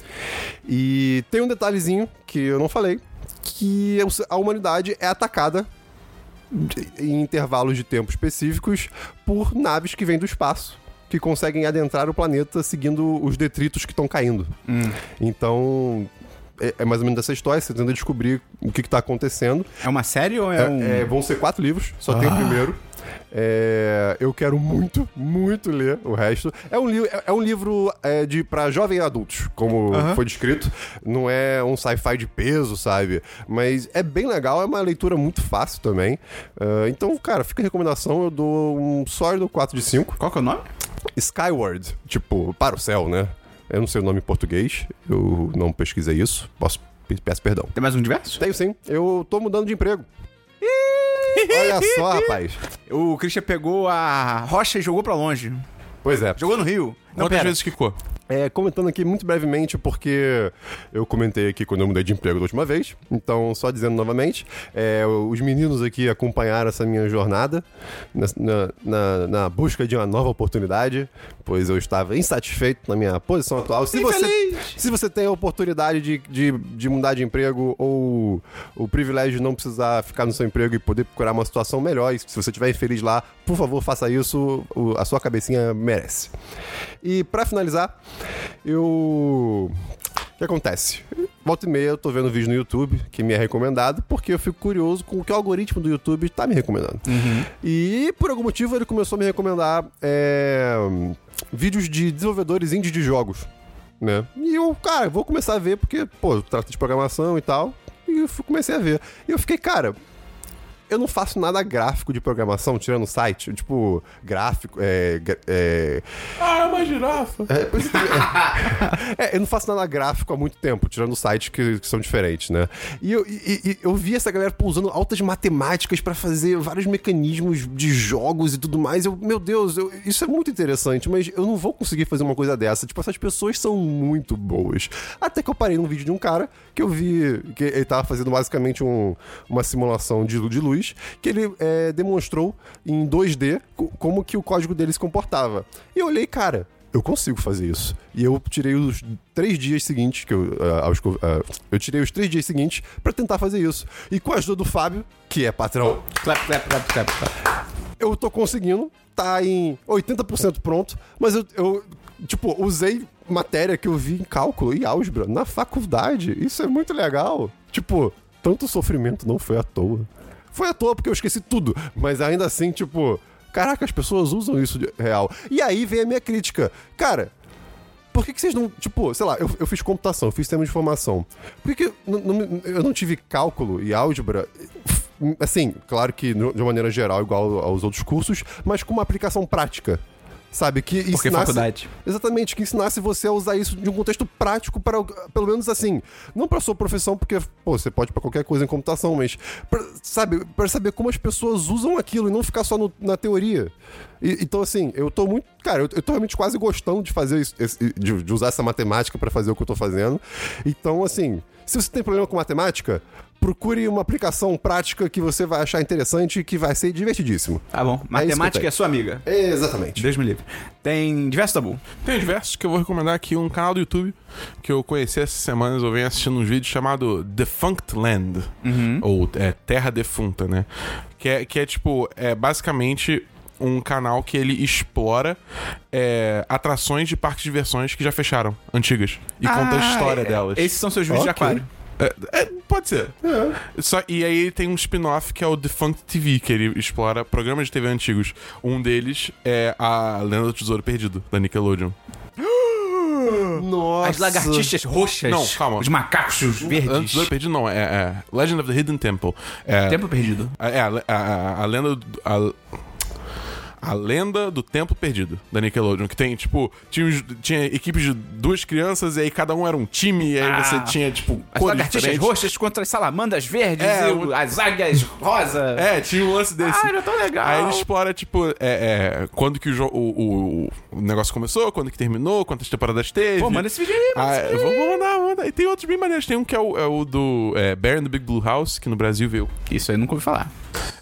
Speaker 2: E tem um detalhezinho que eu não falei, que a humanidade é atacada em intervalos de tempo específicos por naves que vêm do espaço. Que conseguem adentrar o planeta seguindo os detritos que estão caindo. Então, é, é mais ou menos essa história. Você tenta descobrir o que está acontecendo.
Speaker 1: É uma série ou é,
Speaker 2: É,
Speaker 1: um.
Speaker 2: é, vão ser quatro livros, só tem o primeiro. É, eu quero muito, muito ler o resto. É um, li é, é um livro é, de para jovens adultos, como foi descrito. Não é um sci-fi de peso, sabe? Mas é bem legal, é uma leitura muito fácil também. Ah, então, cara, fica a recomendação. Eu dou um sólido 4 de 5.
Speaker 1: Qual que é o nome?
Speaker 2: Skyward, tipo, para o céu, né? Eu não sei o nome em português, eu não pesquisei isso. Posso, peço perdão.
Speaker 1: Tem mais um diverso?
Speaker 2: Tenho sim, eu tô mudando de emprego. Olha só, rapaz.
Speaker 1: O Christian pegou a rocha e jogou pra longe.
Speaker 2: Pois é.
Speaker 1: Jogou no rio. Não,
Speaker 3: Quantas
Speaker 1: pera.
Speaker 3: vezes quicou?
Speaker 2: É, comentando aqui muito brevemente, porque eu comentei aqui quando eu mudei de emprego da última vez. Então, só dizendo novamente, é, os meninos aqui acompanharam essa minha jornada na, na- na- busca de uma nova oportunidade, pois eu estava insatisfeito na minha posição atual. Se você, se você tem a oportunidade de, de, de mudar de emprego ou o privilégio de não precisar ficar no seu emprego e poder procurar uma situação melhor, e se você estiver infeliz lá, por favor, faça isso, a sua cabecinha merece. E pra finalizar, eu. O que acontece? Volta e meia eu tô vendo vídeo no YouTube que me é recomendado porque eu fico curioso com o que o algoritmo do YouTube tá me recomendando. E por algum motivo ele começou a me recomendar é, vídeos de desenvolvedores indie de jogos, né? E eu, cara, vou começar a ver porque, pô, trata de programação e tal. E eu comecei a ver. E eu fiquei, cara, eu não faço nada gráfico de programação, tirando o site. Tipo, gráfico, é, é,
Speaker 3: Ah, é uma girafa.
Speaker 2: é, é. É, eu não faço nada gráfico há muito tempo, tirando sites que, que são diferentes, né? E eu, e- e eu vi essa galera pô, usando altas matemáticas pra fazer vários mecanismos de jogos e tudo mais. Eu, meu Deus, eu- isso é muito interessante, mas eu não vou conseguir fazer uma coisa dessa. Tipo, essas pessoas são muito boas. Até que eu parei num vídeo de um cara que eu vi que ele tava fazendo basicamente um- uma simulação de, de luz que ele é, demonstrou em 2D co- como que o código dele se comportava. E eu olhei, cara, eu consigo fazer isso. E eu tirei os três dias seguintes, que eu, ah, aos ah, eu tirei os três dias seguintes pra tentar fazer isso. E com a ajuda do Fábio, que é patrão,
Speaker 1: Clap, clap, clap, clap, clap.
Speaker 2: eu tô conseguindo, tá em 80% pronto, mas eu, eu, tipo, usei matéria que eu vi em cálculo e álgebra na faculdade. Isso é muito legal. Tipo, tanto sofrimento não foi à toa. Foi à toa porque eu esqueci tudo, mas ainda assim, tipo, caraca, as pessoas usam isso de real. E aí vem a minha crítica. Cara, por que, que vocês não. Tipo, sei lá, eu, eu fiz computação, eu fiz sistema de informação. Por que, que eu, não- tive cálculo e álgebra? Assim, claro que de maneira geral, igual aos outros cursos, mas com uma aplicação prática. Sabe? Que
Speaker 1: Porque
Speaker 2: ensinasse-
Speaker 1: faculdade.
Speaker 2: Exatamente, que ensinasse você a usar isso de um contexto prático para, pelo menos assim, não para sua profissão, porque, pô, você pode para qualquer coisa em computação, mas, pra, sabe, para saber como as pessoas usam aquilo e não ficar só no- na teoria. E- então, assim, eu tô muito, cara, eu, eu tô realmente quase gostando de fazer isso, de, de usar essa matemática para fazer o que eu tô fazendo. Então, assim, se você tem problema com matemática, procure uma aplicação prática que você vai achar interessante e que vai ser divertidíssimo.
Speaker 1: Tá bom.
Speaker 2: eu
Speaker 1: Matemática
Speaker 2: tenho.
Speaker 1: é sua amiga.
Speaker 2: Exatamente.
Speaker 1: Deus me livre. Tem diverso tabu.
Speaker 3: Tem diversos que eu vou recomendar aqui, um canal do YouTube que eu conheci essas semanas, eu venho assistindo uns vídeos chamado Defunct Land, ou é, Terra Defunta, né? Que é, que é tipo, é basicamente um canal que ele explora é, atrações de parques de diversões que já fecharam, antigas, e conta a
Speaker 1: Ah,
Speaker 3: história
Speaker 1: é-
Speaker 3: delas.
Speaker 1: Esses são seus vídeos de
Speaker 2: Ok.
Speaker 1: aquário.
Speaker 3: É, é, pode ser. Só, e aí ele tem um spin-off que é o Defunct TV, que ele explora programas de TV antigos. Um deles é a Lenda do Tesouro Perdido, da Nickelodeon.
Speaker 2: Nossa.
Speaker 1: As lagartixas roxas.
Speaker 3: Não, calma.
Speaker 1: Os macacos
Speaker 3: Lenda do
Speaker 1: verdes.
Speaker 3: Tesouro Perdido não, é, é Legend of the Hidden Temple. É,
Speaker 1: Tempo perdido.
Speaker 3: É, a, a, a lenda. do- A, a lenda do Tempo Perdido, da Nickelodeon. Que tem, tipo, tinha, tinha equipes de duas crianças e aí cada um era um time, e aí
Speaker 1: Ah.
Speaker 3: você tinha, tipo,
Speaker 1: As lagartixas roxas contra as salamandas verdes
Speaker 3: É,
Speaker 1: e
Speaker 3: o-
Speaker 1: as águias rosa.
Speaker 3: É, tinha um lance desse.
Speaker 1: Ah, era tão legal.
Speaker 3: Aí ele explora, tipo, é, é, quando que o, o, o, negócio começou, quando que terminou, quantas temporadas teve.
Speaker 1: Pô, manda esse vídeo aí. manda
Speaker 3: Ah,
Speaker 1: esse vídeo
Speaker 3: vou, mandar, vou mandar. E tem outros bem maneiros. Tem um que é o, é o do é, Bear in the Big Blue House, que no Brasil veio.
Speaker 1: Isso aí nunca ouvi falar.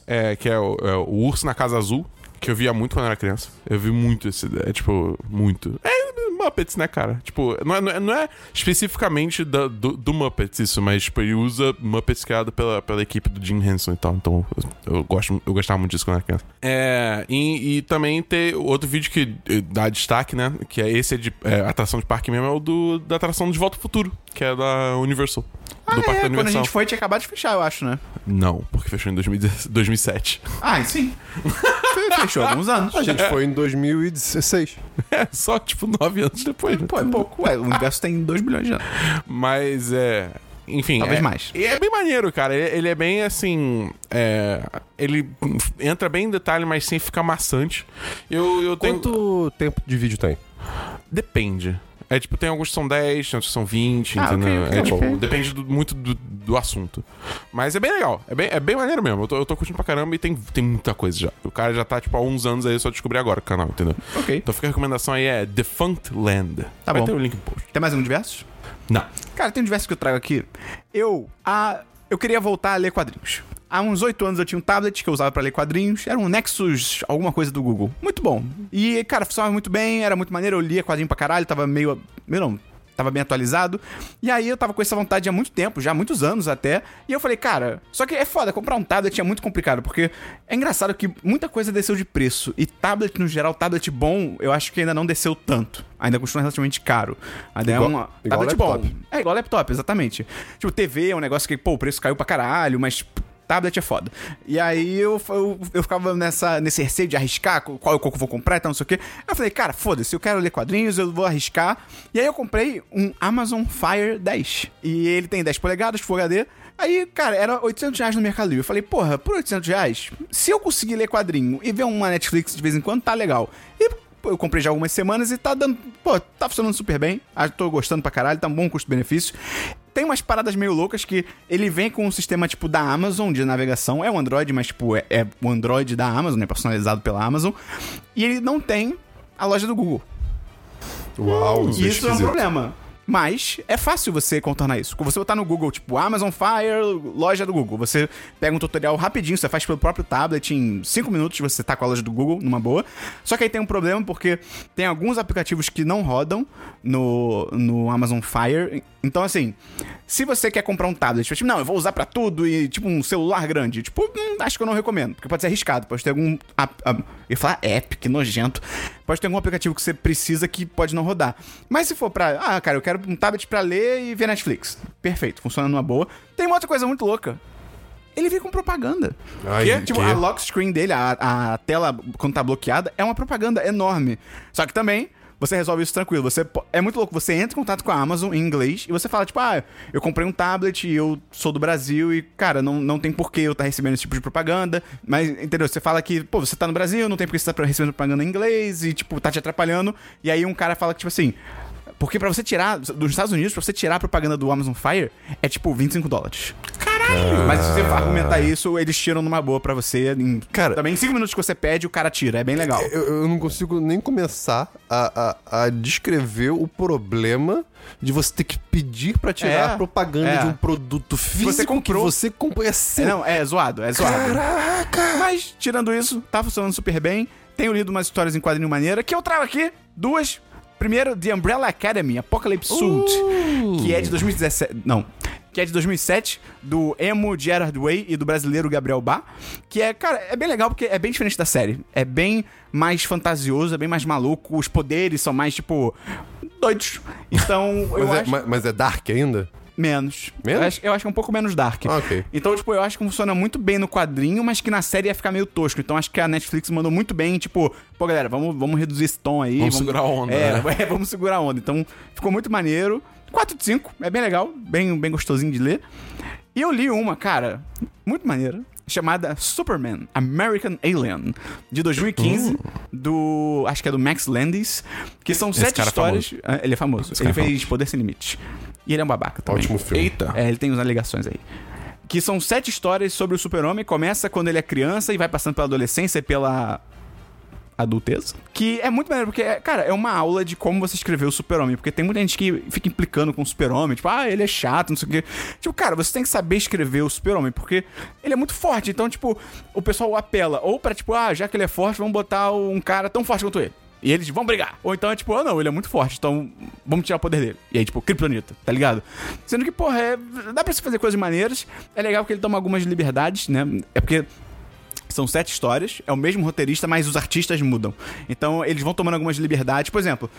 Speaker 3: É, que é o, é o Urso na Casa Azul, que eu via muito quando era criança. Eu vi muito esse. É tipo, muito. É Muppets, né, cara? Tipo, não é, não é, não é especificamente da- do, do Muppets isso, mas tipo, ele usa Muppets criado pela, pela equipe do Jim Henson e tal. Então eu, eu gosto, eu gostava muito disso quando era criança. É, e, e também ter outro vídeo que eh, dá destaque, né? Que é esse é de é, atração de parque mesmo, é o do, da atração de Volta ao Futuro, que é da Universal.
Speaker 1: Ah,
Speaker 3: do Parque
Speaker 1: é,
Speaker 3: da
Speaker 1: quando a
Speaker 3: Universal.
Speaker 1: gente foi, tinha acabado de fechar, eu acho, né?
Speaker 3: Não, porque fechou em 2010 2007.
Speaker 1: Ah, sim. Fechou há alguns anos.
Speaker 2: A gente foi em 2016.
Speaker 3: É, só tipo nove anos depois. né?
Speaker 1: Pô, é pouco. Ué, o universo tem 2 bilhões de anos.
Speaker 3: Mas é. Enfim.
Speaker 1: Talvez
Speaker 3: é,
Speaker 1: mais.
Speaker 3: E é bem maneiro, cara. Ele, ele é bem assim. é, ele entra bem em detalhe, mas sem ficar maçante. Eu, eu tenho.
Speaker 2: Quanto tempo de vídeo tem?
Speaker 3: Depende. É tipo, tem alguns que são 10, tem outros que são 20,
Speaker 1: Ah,
Speaker 3: entendeu?
Speaker 1: ok,
Speaker 3: é tipo, depende do- muito do, do assunto. Mas é bem legal. É bem, é bem maneiro mesmo. Eu tô, eu tô curtindo pra caramba e tem, tem muita coisa já. O cara já tá, tipo, há uns anos aí, eu só descobri agora o canal, entendeu?
Speaker 1: Ok.
Speaker 3: Então fica a recomendação aí, é Defunct Land.
Speaker 1: Tá
Speaker 3: Vai
Speaker 1: bom.
Speaker 3: ter o link no post.
Speaker 1: Tem mais um diversos?
Speaker 3: Não.
Speaker 1: Cara, tem um diverso que eu trago aqui. Eu, a, eu queria voltar a ler quadrinhos. Há uns oito anos eu tinha um tablet que eu usava pra ler quadrinhos. Era um Nexus, alguma coisa do Google. Muito bom. E, cara, funcionava muito bem, era muito maneiro. Eu lia quadrinho pra caralho, tava meio. Meio não. Tava bem atualizado. E aí eu tava com essa vontade há muito tempo, já há muitos anos até. E eu falei, cara, só que é foda, comprar um tablet é muito complicado, porque é engraçado que muita coisa desceu de preço. E tablet, no geral, tablet bom, eu acho que ainda não desceu tanto. Ainda continua relativamente caro. Ainda
Speaker 2: Igual-
Speaker 1: é uma.
Speaker 2: igual
Speaker 1: tablet
Speaker 2: laptop.
Speaker 1: bom. É igual laptop, exatamente. Tipo, TV é um negócio que, pô, o preço caiu pra caralho, mas tablet é foda. E aí eu, eu, eu ficava nessa, nesse receio de arriscar qual qual eu vou comprar e tal, não sei o quê. Eu falei, cara, foda-se, eu quero ler quadrinhos, eu vou arriscar. E aí eu comprei um Amazon Fire 10. E ele tem 10 polegadas, Full HD. Aí, cara, era 800 reais no Mercado Livre. Eu falei, porra, por 800 reais, se eu conseguir ler quadrinho e ver uma Netflix de vez em quando, tá legal. E eu comprei já algumas semanas e tá dando. Pô, tá funcionando super bem. Ah, tô gostando pra caralho, tá um bom custo-benefício. Tem umas paradas meio loucas que ele vem com um sistema tipo da Amazon de navegação. É um Android, mas tipo, é, é o Android da Amazon, né? Personalizado pela Amazon. E ele não tem a loja do Google.
Speaker 2: Uau, isso, é
Speaker 1: isso é um problema. Mas é fácil você contornar isso. Quando você botar no Google, tipo, Amazon Fire, loja do Google, você pega um tutorial rapidinho, você faz pelo próprio tablet, em 5 minutos você tá com a loja do Google, numa boa. Só que aí tem um problema porque tem alguns aplicativos que não rodam no, no Amazon Fire. Então, assim, se você quer comprar um tablet, tipo, não, eu vou usar pra tudo e, tipo, um celular grande, tipo, hum, acho que eu não recomendo, porque pode ser arriscado, pode ter algum. ap- eu ia falar app, que nojento. Pode ter algum aplicativo que você precisa que pode não rodar. Mas se for pra. Ah, cara, eu quero um tablet pra ler e ver Netflix. Perfeito, funciona numa boa. Tem uma outra coisa muito louca. Ele vem com propaganda.
Speaker 2: Ai,
Speaker 1: que,
Speaker 2: que?
Speaker 1: tipo, a lock screen dele, a, a tela quando tá bloqueada, é uma propaganda enorme. Só que também. Você resolve isso tranquilo. Você é muito louco. Você entra em contato com a Amazon em inglês e você fala, tipo, ah, eu comprei um tablet e eu sou do Brasil e, cara, não, não tem porquê eu estar recebendo esse tipo de propaganda. Mas, entendeu? Você fala que, pô, você tá no Brasil, não tem porquê você tá recebendo propaganda em inglês e, tipo, tá te atrapalhando. E aí um cara fala que, tipo assim. Porque pra você tirar, dos Estados Unidos, pra você tirar a propaganda do Amazon Fire, é tipo 25 dólares. Caralho! Mas se você argumentar isso, eles tiram numa boa pra você. Em,
Speaker 2: Cara-
Speaker 1: também em 5 minutos que você pede, o cara tira. É bem legal.
Speaker 2: Eu, eu não consigo nem começar a, a, a descrever o problema de você ter que pedir pra tirar
Speaker 1: É,
Speaker 2: a propaganda
Speaker 1: é.
Speaker 2: de um produto físico
Speaker 1: você comprou.
Speaker 2: que você comprou. É
Speaker 1: É,
Speaker 2: assim.
Speaker 1: não, é zoado, é zoado.
Speaker 2: Caraca!
Speaker 1: Mas, tirando isso, tá funcionando super bem. Tenho lido umas histórias em quadrinho maneira, que eu trago aqui duas. Primeiro, The Umbrella Academy, Apocalypse Suit, que é de 2017. Não. Que é de 2007, do emo Gerard Way e do brasileiro Gabriel Bá. Que é, cara, é bem legal porque é bem diferente da série. É bem mais fantasioso, é bem mais maluco. Os poderes são mais, tipo, doidos. Então, eu
Speaker 2: Mas é,
Speaker 1: acho.
Speaker 2: ma- mas é Dark ainda?
Speaker 1: Menos.
Speaker 2: Menos?
Speaker 1: Eu acho, eu acho que é um pouco menos dark.
Speaker 2: Ah, ok.
Speaker 1: Então, tipo, eu acho que funciona muito bem no quadrinho, mas que na série ia ficar meio tosco. Então, acho que a Netflix mandou muito bem, tipo, pô, galera, vamos, vamos reduzir esse tom aí.
Speaker 3: Vamos segurar a onda,
Speaker 1: É,
Speaker 3: né?
Speaker 1: é, vamos segurar a onda. Então, ficou muito maneiro. 4 de 5, é bem legal, bem, bem gostosinho de ler. E eu li uma, cara, muito maneira, chamada Superman American Alien, de 2015, do. Acho que é do Max Landis, que são sete
Speaker 3: cara é
Speaker 1: histórias. Ah, Ele é famoso.
Speaker 3: Esse
Speaker 1: ele
Speaker 3: é
Speaker 1: fez Poder Sem Limite. E ele é um babaca também.
Speaker 2: Ótimo filme.
Speaker 3: Eita.
Speaker 1: É, ele tem umas alegações aí. Que são sete histórias sobre o super-homem. Começa quando ele é criança e vai passando pela adolescência e pela adultez. Que é muito maneiro, porque, é- cara, é uma aula de como você escrever o super-homem. Porque tem muita gente que fica implicando com o super-homem. Tipo, ah, ele é chato, não sei o quê. Tipo, cara, você tem que saber escrever o super-homem. Porque ele é muito forte. Então, tipo, o pessoal apela. Ou pra, tipo, ah, já que ele é forte, vamos botar um cara tão forte quanto ele. E eles vão brigar. Ou então é tipo, ah, não, ele é muito forte, então vamos tirar o poder dele. E aí, tipo, Kryptonita, tá ligado? Sendo que, porra, é, dá pra se fazer coisas maneiras. É legal que ele toma algumas liberdades, né? É porque são sete histórias, é o mesmo roteirista, mas os artistas mudam. Então eles vão tomando algumas liberdades. Por exemplo,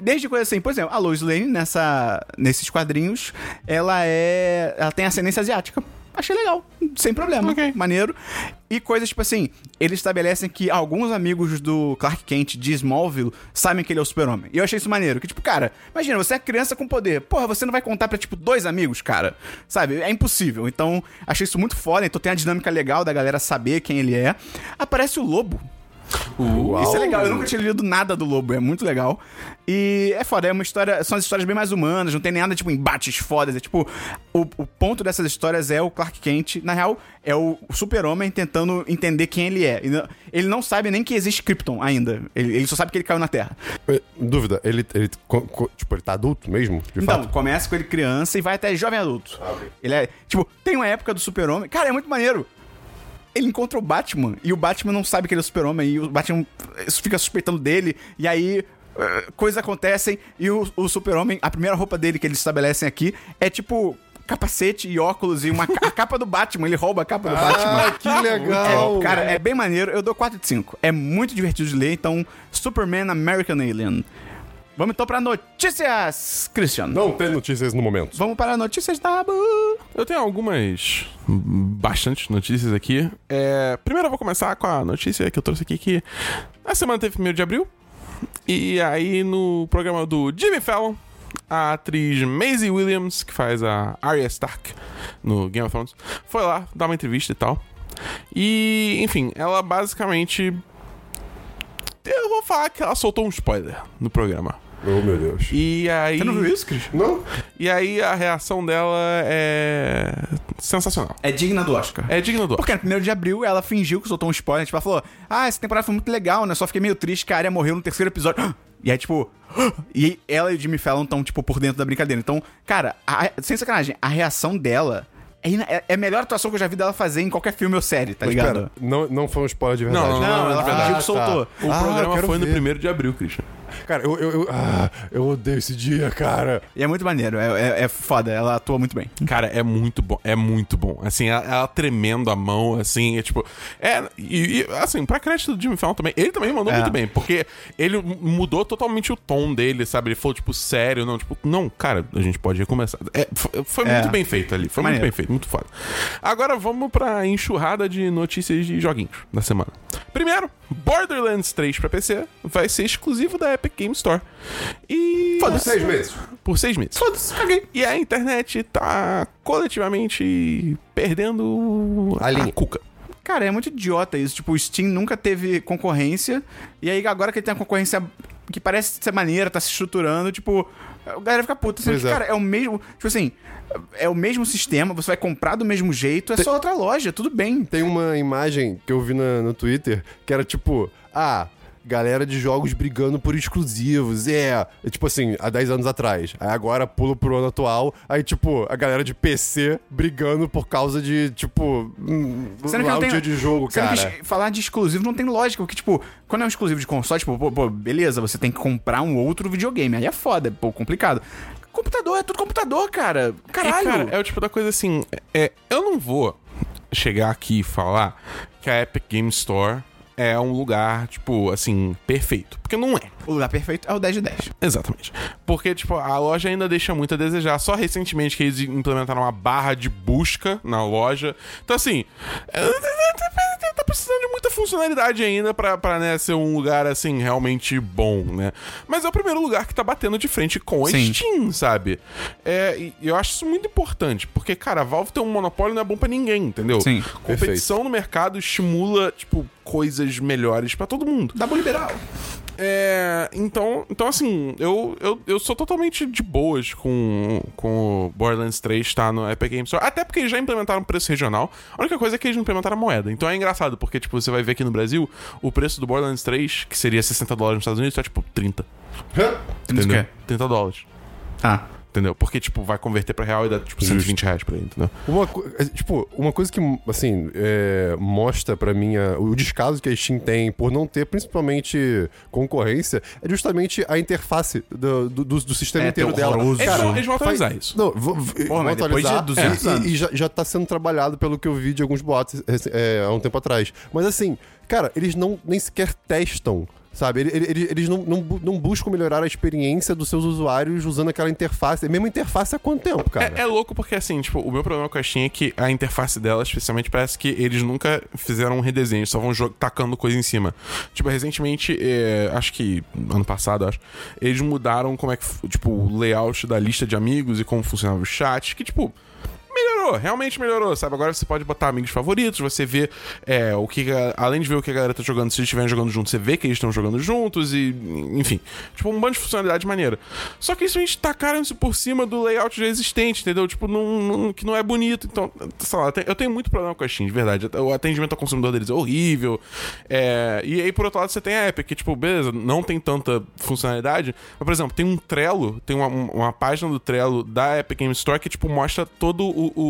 Speaker 1: desde coisa assim, por exemplo, a Lois Lane nessa, nesses quadrinhos, ela é. Ela tem ascendência asiática. Achei legal, sem problema,
Speaker 3: Ok.
Speaker 1: maneiro. E coisas tipo assim, eles estabelecem que alguns amigos do Clark Kent de Smallville sabem que ele é o super-homem. E eu achei isso maneiro, que tipo, cara, imagina, você é criança com poder. Porra, você não vai contar pra tipo dois amigos, cara. Sabe? É impossível. Então, achei isso muito foda. Então tem a dinâmica legal da galera saber quem ele é. Aparece o Lobo.
Speaker 3: Uh,
Speaker 1: Isso é legal, eu nunca tinha lido nada do Lobo, é muito legal. E é foda, é uma história. São as histórias bem mais humanas, não tem nada tipo embates fodas. É tipo, o, o ponto dessas histórias é o Clark Kent, na real, é o, super-homem tentando entender quem ele é. Ele não sabe nem que existe Krypton ainda. Ele, ele só sabe que ele caiu na Terra.
Speaker 2: Eh, Dúvida, ele, ele, tipo, ele tá adulto mesmo? De
Speaker 1: Então,
Speaker 2: fato?
Speaker 1: começa com ele criança e vai até jovem adulto. Ele é. Tipo, tem uma época do super-homem. Cara, é muito maneiro. Ele encontra o Batman e o Batman não sabe que ele é o super-homem e o Batman eh, fica suspeitando dele e aí eh, coisas acontecem e o, o super-homem, a primeira roupa dele que eles estabelecem aqui é tipo capacete e óculos e uma a capa do Batman, ele rouba a capa do Batman.
Speaker 2: Ah, que legal!
Speaker 1: É, cara, é bem maneiro. Eu dou 4 de 5. É muito divertido de ler, então Superman American Alien. Vamos então pra notícias, Christian.
Speaker 2: Não tem notícias no momento.
Speaker 1: Vamos para notícias da Bu.
Speaker 3: Eu tenho algumas. bastante notícias aqui. É, primeiro eu vou começar com a notícia que eu trouxe aqui que a semana teve 1 de abril. E aí no programa do Jimmy Fallon, a atriz Maisie Williams, que faz a Arya Stark no Game of Thrones, foi lá dar uma entrevista e tal. E, enfim, ela basicamente. Falar que ela soltou um spoiler no programa.
Speaker 2: Oh, meu Deus.
Speaker 3: E aí.
Speaker 1: Você não viu isso, Christian?
Speaker 2: Não?
Speaker 3: E aí a reação dela é sensacional.
Speaker 1: É digna do Oscar.
Speaker 3: É digno do
Speaker 1: Porque no primeiro de abril ela fingiu que soltou um spoiler. Tipo, ela falou: Ah, essa temporada foi muito legal, né? Só fiquei meio triste que a área morreu no terceiro episódio. E aí, tipo. E ela e o Jimmy Fallon estão, tipo, por dentro da brincadeira. Então, cara, a- sem sacanagem, a reação dela é, é- é a melhor atuação que eu já vi dela fazer em qualquer filme ou série, tá
Speaker 2: Mas
Speaker 1: ligado?
Speaker 2: pera, não, não foi um spoiler de verdade.
Speaker 3: Não, não,
Speaker 1: Não, ela
Speaker 3: Ah,
Speaker 1: fingiu
Speaker 3: tá.
Speaker 1: que soltou.
Speaker 3: O
Speaker 2: Ah,
Speaker 3: programa foi no
Speaker 2: ver.
Speaker 3: 1 de abril, Christian.
Speaker 2: Cara, eu, eu, eu, ah, eu odeio esse dia, cara.
Speaker 1: E é muito maneiro, é, é, é foda, ela atua muito bem.
Speaker 3: Cara, é muito bom, é muito bom. Assim, ela, ela tremendo a mão, assim, é tipo. É, e, e, assim, pra crédito do Jimmy Fallon também, ele também mandou
Speaker 1: É.
Speaker 3: muito bem, porque ele mudou totalmente o tom dele, sabe? Ele falou, tipo, sério, não, tipo, não, cara, a gente pode recomeçar. É, foi foi
Speaker 1: É.
Speaker 3: muito bem feito ali, foi
Speaker 1: Maneiro.
Speaker 3: muito bem feito, muito foda. Agora vamos pra enxurrada de notícias de joguinhos da semana. Primeiro, Borderlands 3 pra PC vai ser exclusivo da Epic Game Store. E.
Speaker 2: Por seis meses.
Speaker 3: Por seis meses.
Speaker 1: Foda-se, caguei.
Speaker 3: E a internet tá coletivamente perdendo
Speaker 2: A linha.
Speaker 3: cuca.
Speaker 1: Cara, é muito idiota isso. Tipo, o Steam nunca teve concorrência. E aí, agora que ele tem uma concorrência que parece ser maneira, tá se estruturando, tipo, a galera fica puta.
Speaker 2: É.
Speaker 1: cara, é o mesmo. Tipo assim, é o mesmo sistema, você vai comprar do mesmo jeito, é só outra loja, tudo bem.
Speaker 2: Tem uma imagem que eu vi na- no Twitter que era tipo, ah, galera de jogos brigando por exclusivos. É, é tipo assim, há 10 anos atrás. Aí agora pula pro ano atual. Aí, tipo, a galera de PC brigando por causa de, tipo, hum,
Speaker 1: Sendo que não tem-
Speaker 2: de jogo,
Speaker 1: Sendo
Speaker 2: cara.
Speaker 1: que falar de exclusivo não tem lógica, porque, tipo, quando é um exclusivo de console, tipo, pô, pô, beleza, você tem que comprar um outro videogame. Aí é foda, é pô, complicado. Computador é tudo computador, cara. Caralho.
Speaker 3: E, cara, é o tipo da coisa assim. É, eu não vou chegar aqui e falar que a Epic Game Store é um lugar, tipo, assim, perfeito. Porque não é.
Speaker 1: O lugar perfeito é o 10 de 10.
Speaker 3: Exatamente. Porque, tipo, a loja ainda deixa muito a desejar. Só recentemente que eles implementaram uma barra de busca na loja. Então, assim, precisando de muita funcionalidade ainda pra, pra né, ser um lugar, assim, realmente bom, né? Mas é o primeiro lugar que tá batendo de frente com a
Speaker 1: Sim.
Speaker 3: Steam, sabe? É, e eu acho isso muito importante. Porque, cara, a Valve ter um monopólio não é bom pra ninguém, entendeu?
Speaker 1: Sim.
Speaker 3: Competição no mercado estimula, tipo, coisas melhores pra todo mundo.
Speaker 1: Dá liberal.
Speaker 3: É, então, então assim, eu, eu, eu sou totalmente de boas com, com o Borderlands 3 estar no Epic Games Store. Até porque eles já implementaram preço regional. A única coisa é que eles não implementaram a moeda. Então é engraçado, porque, tipo, você vai ver aqui no Brasil, o preço do Borderlands 3, que seria 60 dólares nos Estados Unidos, é tipo 30.
Speaker 1: Temos o
Speaker 3: Entendeu?
Speaker 1: quê?
Speaker 3: 30 dólares.
Speaker 1: Ah.
Speaker 3: Entendeu? Porque, tipo, vai converter pra real e dá, tipo, 120 reais pra ele, entendeu?
Speaker 2: Uma, é, tipo, uma coisa que, assim, é, mostra pra mim a- o descaso que a Steam tem por não ter, principalmente, concorrência, é justamente a interface do, do, do- do sistema
Speaker 1: É,
Speaker 2: inteiro dela.
Speaker 1: horroroso.
Speaker 3: Eles vão- eles vão
Speaker 2: faz-
Speaker 3: atualizar isso.
Speaker 2: Não,
Speaker 1: mas depois de
Speaker 2: atualizar
Speaker 1: 200
Speaker 2: e,
Speaker 1: anos.
Speaker 2: e já, já tá sendo trabalhado pelo que eu vi de alguns boatos é, há um tempo atrás. Mas assim, cara, eles não nem sequer testam. Sabe, Ele- ele- ele- eles não, não, não buscam melhorar a experiência dos seus usuários usando aquela interface. A mesma interface há quanto tempo, cara?
Speaker 3: É, é louco porque, assim, tipo, o meu problema com a Steam é que a interface dela, especialmente, parece que eles nunca fizeram um redesenho, só vão tacando coisa em cima. Tipo, recentemente, é, acho que ano passado, acho, eles mudaram como é que, tipo, o layout da lista de amigos e como funcionava o chat, que, tipo, melhorou, realmente melhorou, sabe? Agora você pode botar amigos favoritos, você vê é, o que. Além de ver o que a galera tá jogando, se eles estiverem jogando juntos, você vê que eles estão jogando juntos e. Enfim. Tipo, um bando de funcionalidade maneira. Só que isso a gente tacaram isso por cima do layout já existente, entendeu? Tipo, não, não- que não é bonito. Então, sei lá, eu tenho, eu tenho muito problema com a Steam, de verdade. O atendimento ao consumidor deles é horrível. É, e aí, por outro lado, você tem a Epic, que, tipo, beleza, não tem tanta funcionalidade. Mas, por exemplo, tem um Trello, tem uma, uma página do Trello da Epic Game Store que, tipo, mostra todo o, o,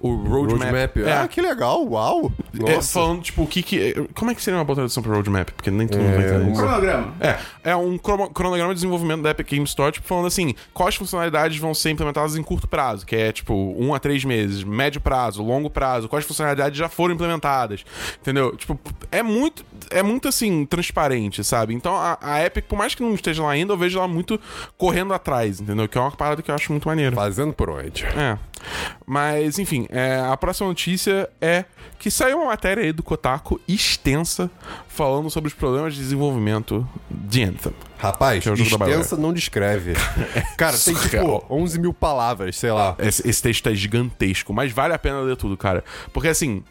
Speaker 3: o roadmap.
Speaker 2: Roadmap.
Speaker 3: É.
Speaker 2: Ah, que legal, uau.
Speaker 3: É, falando, tipo, o que que... Como é que seria uma boa tradução pra roadmap? Porque nem todo mundo vai entender isso.
Speaker 1: Cronograma.
Speaker 3: É, é um cromo- cronograma de desenvolvimento da Epic Game Store, tipo, falando assim, quais funcionalidades vão ser implementadas em curto prazo, que é, tipo, um a três meses, médio prazo, longo prazo, quais funcionalidades já foram implementadas, entendeu? Tipo, é muito, é muito, assim, transparente, sabe? Então, a, a Epic, por mais que não esteja lá ainda, eu vejo ela muito correndo atrás, entendeu? Que é uma parada que eu acho muito maneira.
Speaker 2: Fazendo por onde?
Speaker 3: É. Mas, enfim, é, a próxima notícia é que saiu uma matéria aí do Kotaku extensa falando sobre os problemas de desenvolvimento de Anthem.
Speaker 2: Rapaz,
Speaker 3: é
Speaker 2: extensa não descreve. Cara, tem tipo 11 mil palavras, sei lá.
Speaker 3: Esse, esse texto é gigantesco, mas vale a pena ler tudo, cara. Porque assim.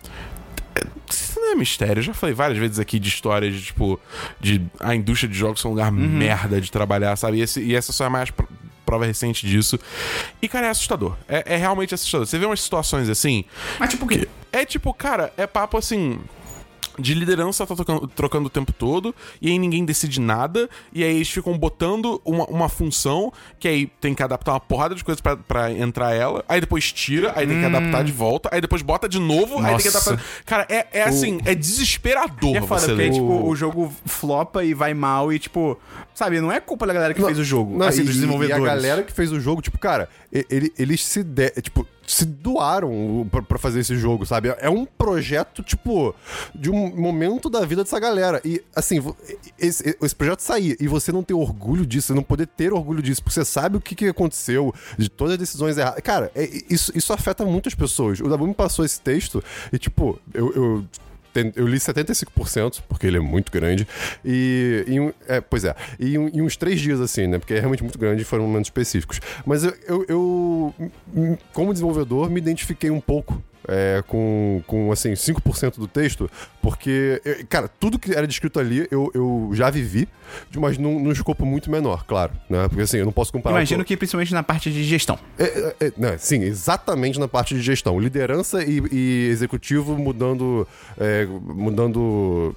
Speaker 3: é- Isso não é mistério. Eu já falei várias vezes aqui de histórias de, tipo, de a indústria de jogos ser um lugar merda de trabalhar, sabe? E, esse- e essa só é mais prova recente disso. E, cara, é assustador. É, é realmente assustador. Você vê umas situações assim.
Speaker 1: Mas tipo o quê?
Speaker 3: É tipo, cara, é papo assim. De liderança tá trocando, trocando o tempo todo, e aí ninguém decide nada, e aí eles ficam botando uma, uma função, que aí tem que adaptar uma porrada de coisas pra, pra entrar ela, aí depois tira, aí tem que adaptar de volta, aí depois bota de novo, aí tem que
Speaker 1: Nossa.
Speaker 3: adaptar. Cara, é, é assim, é desesperador
Speaker 1: E é foda, porque tipo, o jogo flopa e vai mal e, tipo, sabe, não é culpa da galera que fez o jogo,
Speaker 2: Não,
Speaker 1: assim,
Speaker 2: e,
Speaker 1: dos desenvolvedores.
Speaker 2: E a galera que fez o jogo, tipo, cara, ele- eles se de, tipo, se doaram pra fazer esse jogo, sabe? É um projeto, tipo, de um momento da vida dessa galera. E, assim, esse, esse projeto sair e você não ter orgulho disso, você não poder ter orgulho disso, porque você sabe o que, que aconteceu, de todas as decisões erradas. Cara, é- isso, isso afeta muitas pessoas. O Dabu me passou esse texto e, tipo, eu- eu Eu li 75%, porque ele é muito grande. E. um- é, pois é. E uns três dias, assim, né? Porque é realmente muito grande e foram momentos específicos. Mas eu, eu, eu, como desenvolvedor, me identifiquei um pouco. É, com, com, assim, 5% do texto, porque, eu- cara, tudo que era descrito ali eu, eu já vivi, mas num, num escopo muito menor, claro, né? Porque, assim, eu não posso comparar...
Speaker 1: Imagino
Speaker 2: com-
Speaker 1: que principalmente na parte de gestão.
Speaker 2: é, é, é, não, sim, exatamente na parte de gestão. Liderança e, e executivo mudando, é, mudando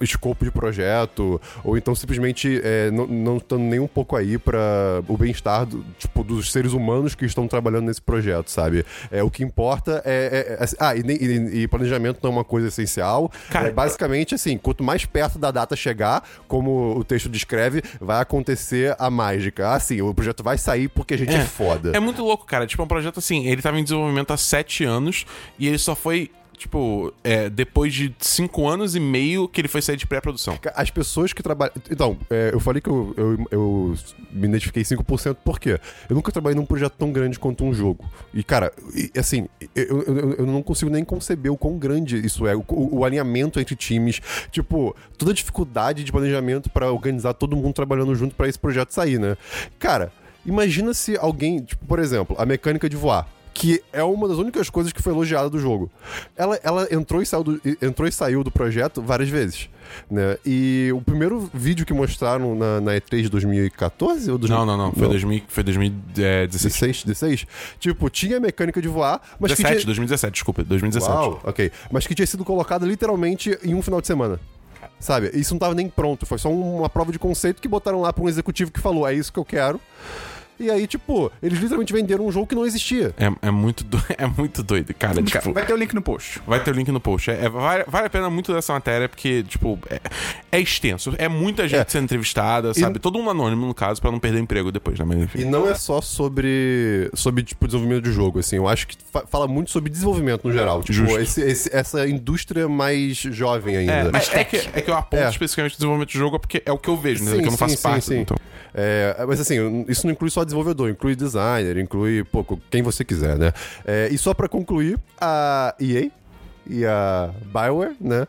Speaker 2: escopo de projeto, ou então simplesmente é, não, não estando nem um pouco aí para o bem-estar do- tipo, dos seres humanos que estão trabalhando nesse projeto, sabe? É, o que importa é. é- é- ah, e, e- e planejamento não é uma coisa essencial.
Speaker 3: Cara,
Speaker 2: é, basicamente, assim, quanto mais perto da data chegar, como o texto descreve, vai acontecer a mágica. Ah, sim, o projeto vai sair porque a gente é, foda.
Speaker 3: É muito louco, cara. Tipo, é um projeto assim, ele tava em desenvolvimento há sete anos e ele só foi, tipo, é, depois de cinco anos e meio que ele foi sair de pré-produção.
Speaker 2: As pessoas que trabalham. Então, é, eu falei que eu, eu, eu me identifiquei 5%, por quê? Eu nunca trabalhei num projeto tão grande quanto um jogo. E, cara, e, assim, eu, eu, eu não consigo nem conceber o quão grande isso é. O, o- alinhamento entre times. Tipo, toda a dificuldade de planejamento pra organizar todo mundo trabalhando junto pra esse projeto sair, né? Cara, imagina se alguém, tipo, por exemplo, a mecânica de voar. Que é uma das únicas coisas que foi elogiada do jogo. Ela, ela entrou, e saiu do, entrou e saiu do projeto várias vezes. Né? E o primeiro vídeo que mostraram na, na E3 de 2014 ou 2000,
Speaker 3: Não, não, não. Foi, 2000, foi 2016.
Speaker 2: 16, 16? Tipo, tinha a mecânica de voar, mas
Speaker 3: 17,
Speaker 2: que tinha...
Speaker 3: 2017, desculpa. 2017.
Speaker 2: Uau, ok. Mas que tinha sido colocada literalmente em um final de semana. Sabe? Isso não tava nem pronto. Foi só uma prova de conceito que botaram lá pra um executivo que falou: é isso que eu quero. E aí, tipo, eles literalmente venderam um jogo que não existia.
Speaker 3: É, é, muito, do... é muito doido, cara. Tipo,
Speaker 1: Vai ter o link no post.
Speaker 3: Vai ter o link no post. É, é- vale, vale a pena muito dessa matéria, porque, tipo, é, é extenso. É muita gente
Speaker 2: É.
Speaker 3: sendo entrevistada, sabe? Todo mundo anônimo, no caso, pra não perder emprego depois, né? Mas enfim.
Speaker 2: E não é só sobre, sobre tipo, desenvolvimento de jogo, assim. Eu acho que fa- fala muito sobre desenvolvimento no geral. Tipo, esse- esse- essa indústria mais jovem ainda.
Speaker 3: É, mas é que, é que eu aponto
Speaker 2: É.
Speaker 3: especificamente o desenvolvimento de jogo porque é o que eu vejo, né?
Speaker 2: Sim,
Speaker 3: que eu não faço
Speaker 2: sim,
Speaker 3: parte.
Speaker 2: sim, sim.
Speaker 3: Então.
Speaker 2: É, mas assim, isso não inclui só desenvolvedor, inclui designer, inclui pô, quem você quiser, né? É, e só pra concluir, a EA e a Bioware, né?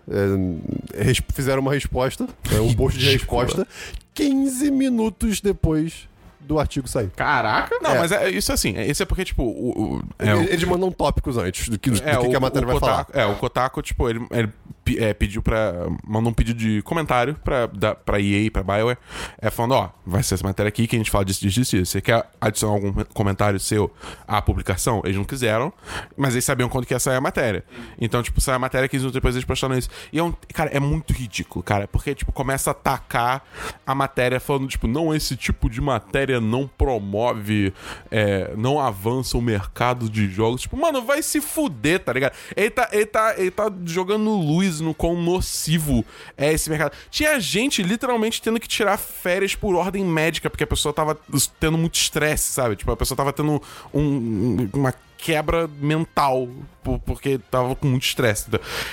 Speaker 2: é, fizeram uma resposta, é, um post de resposta, 15 minutos depois do artigo sair.
Speaker 1: Caraca.
Speaker 3: Não,
Speaker 2: É.
Speaker 3: mas é, isso é assim. é- Isso é porque, tipo, o. o- é, o-
Speaker 2: Eles mandam tópicos antes do que, do
Speaker 3: É,
Speaker 2: que, a matéria vai falar.
Speaker 3: Kotaku, É, o Kotaku, tipo, ele, ele é, pediu pra. Mandou um pedido de comentário pra, da, pra EA, pra Bioware, é, falando: ó, vai ser essa matéria aqui que a gente fala disso, disso. disso. Você quer adicionar algum comentário seu à publicação? Eles não quiseram, mas eles sabiam quando que ia sair a matéria. Então, tipo, sai a matéria, 15 minutos depois eles postaram isso. E é um. Cara, é muito ridículo, cara, porque, tipo, começa a atacar a matéria falando, tipo, não, esse tipo de matéria não promove, é, não avança o mercado de jogos. Tipo, mano, vai se fuder, tá ligado? Ele tá, ele tá, ele tá jogando luz no quão nocivo é esse mercado. Tinha gente literalmente tendo que tirar férias por ordem médica, porque a pessoa tava tendo muito estresse, sabe? Tipo, a pessoa tava tendo um- um- uma quebra mental por- porque tava com muito estresse.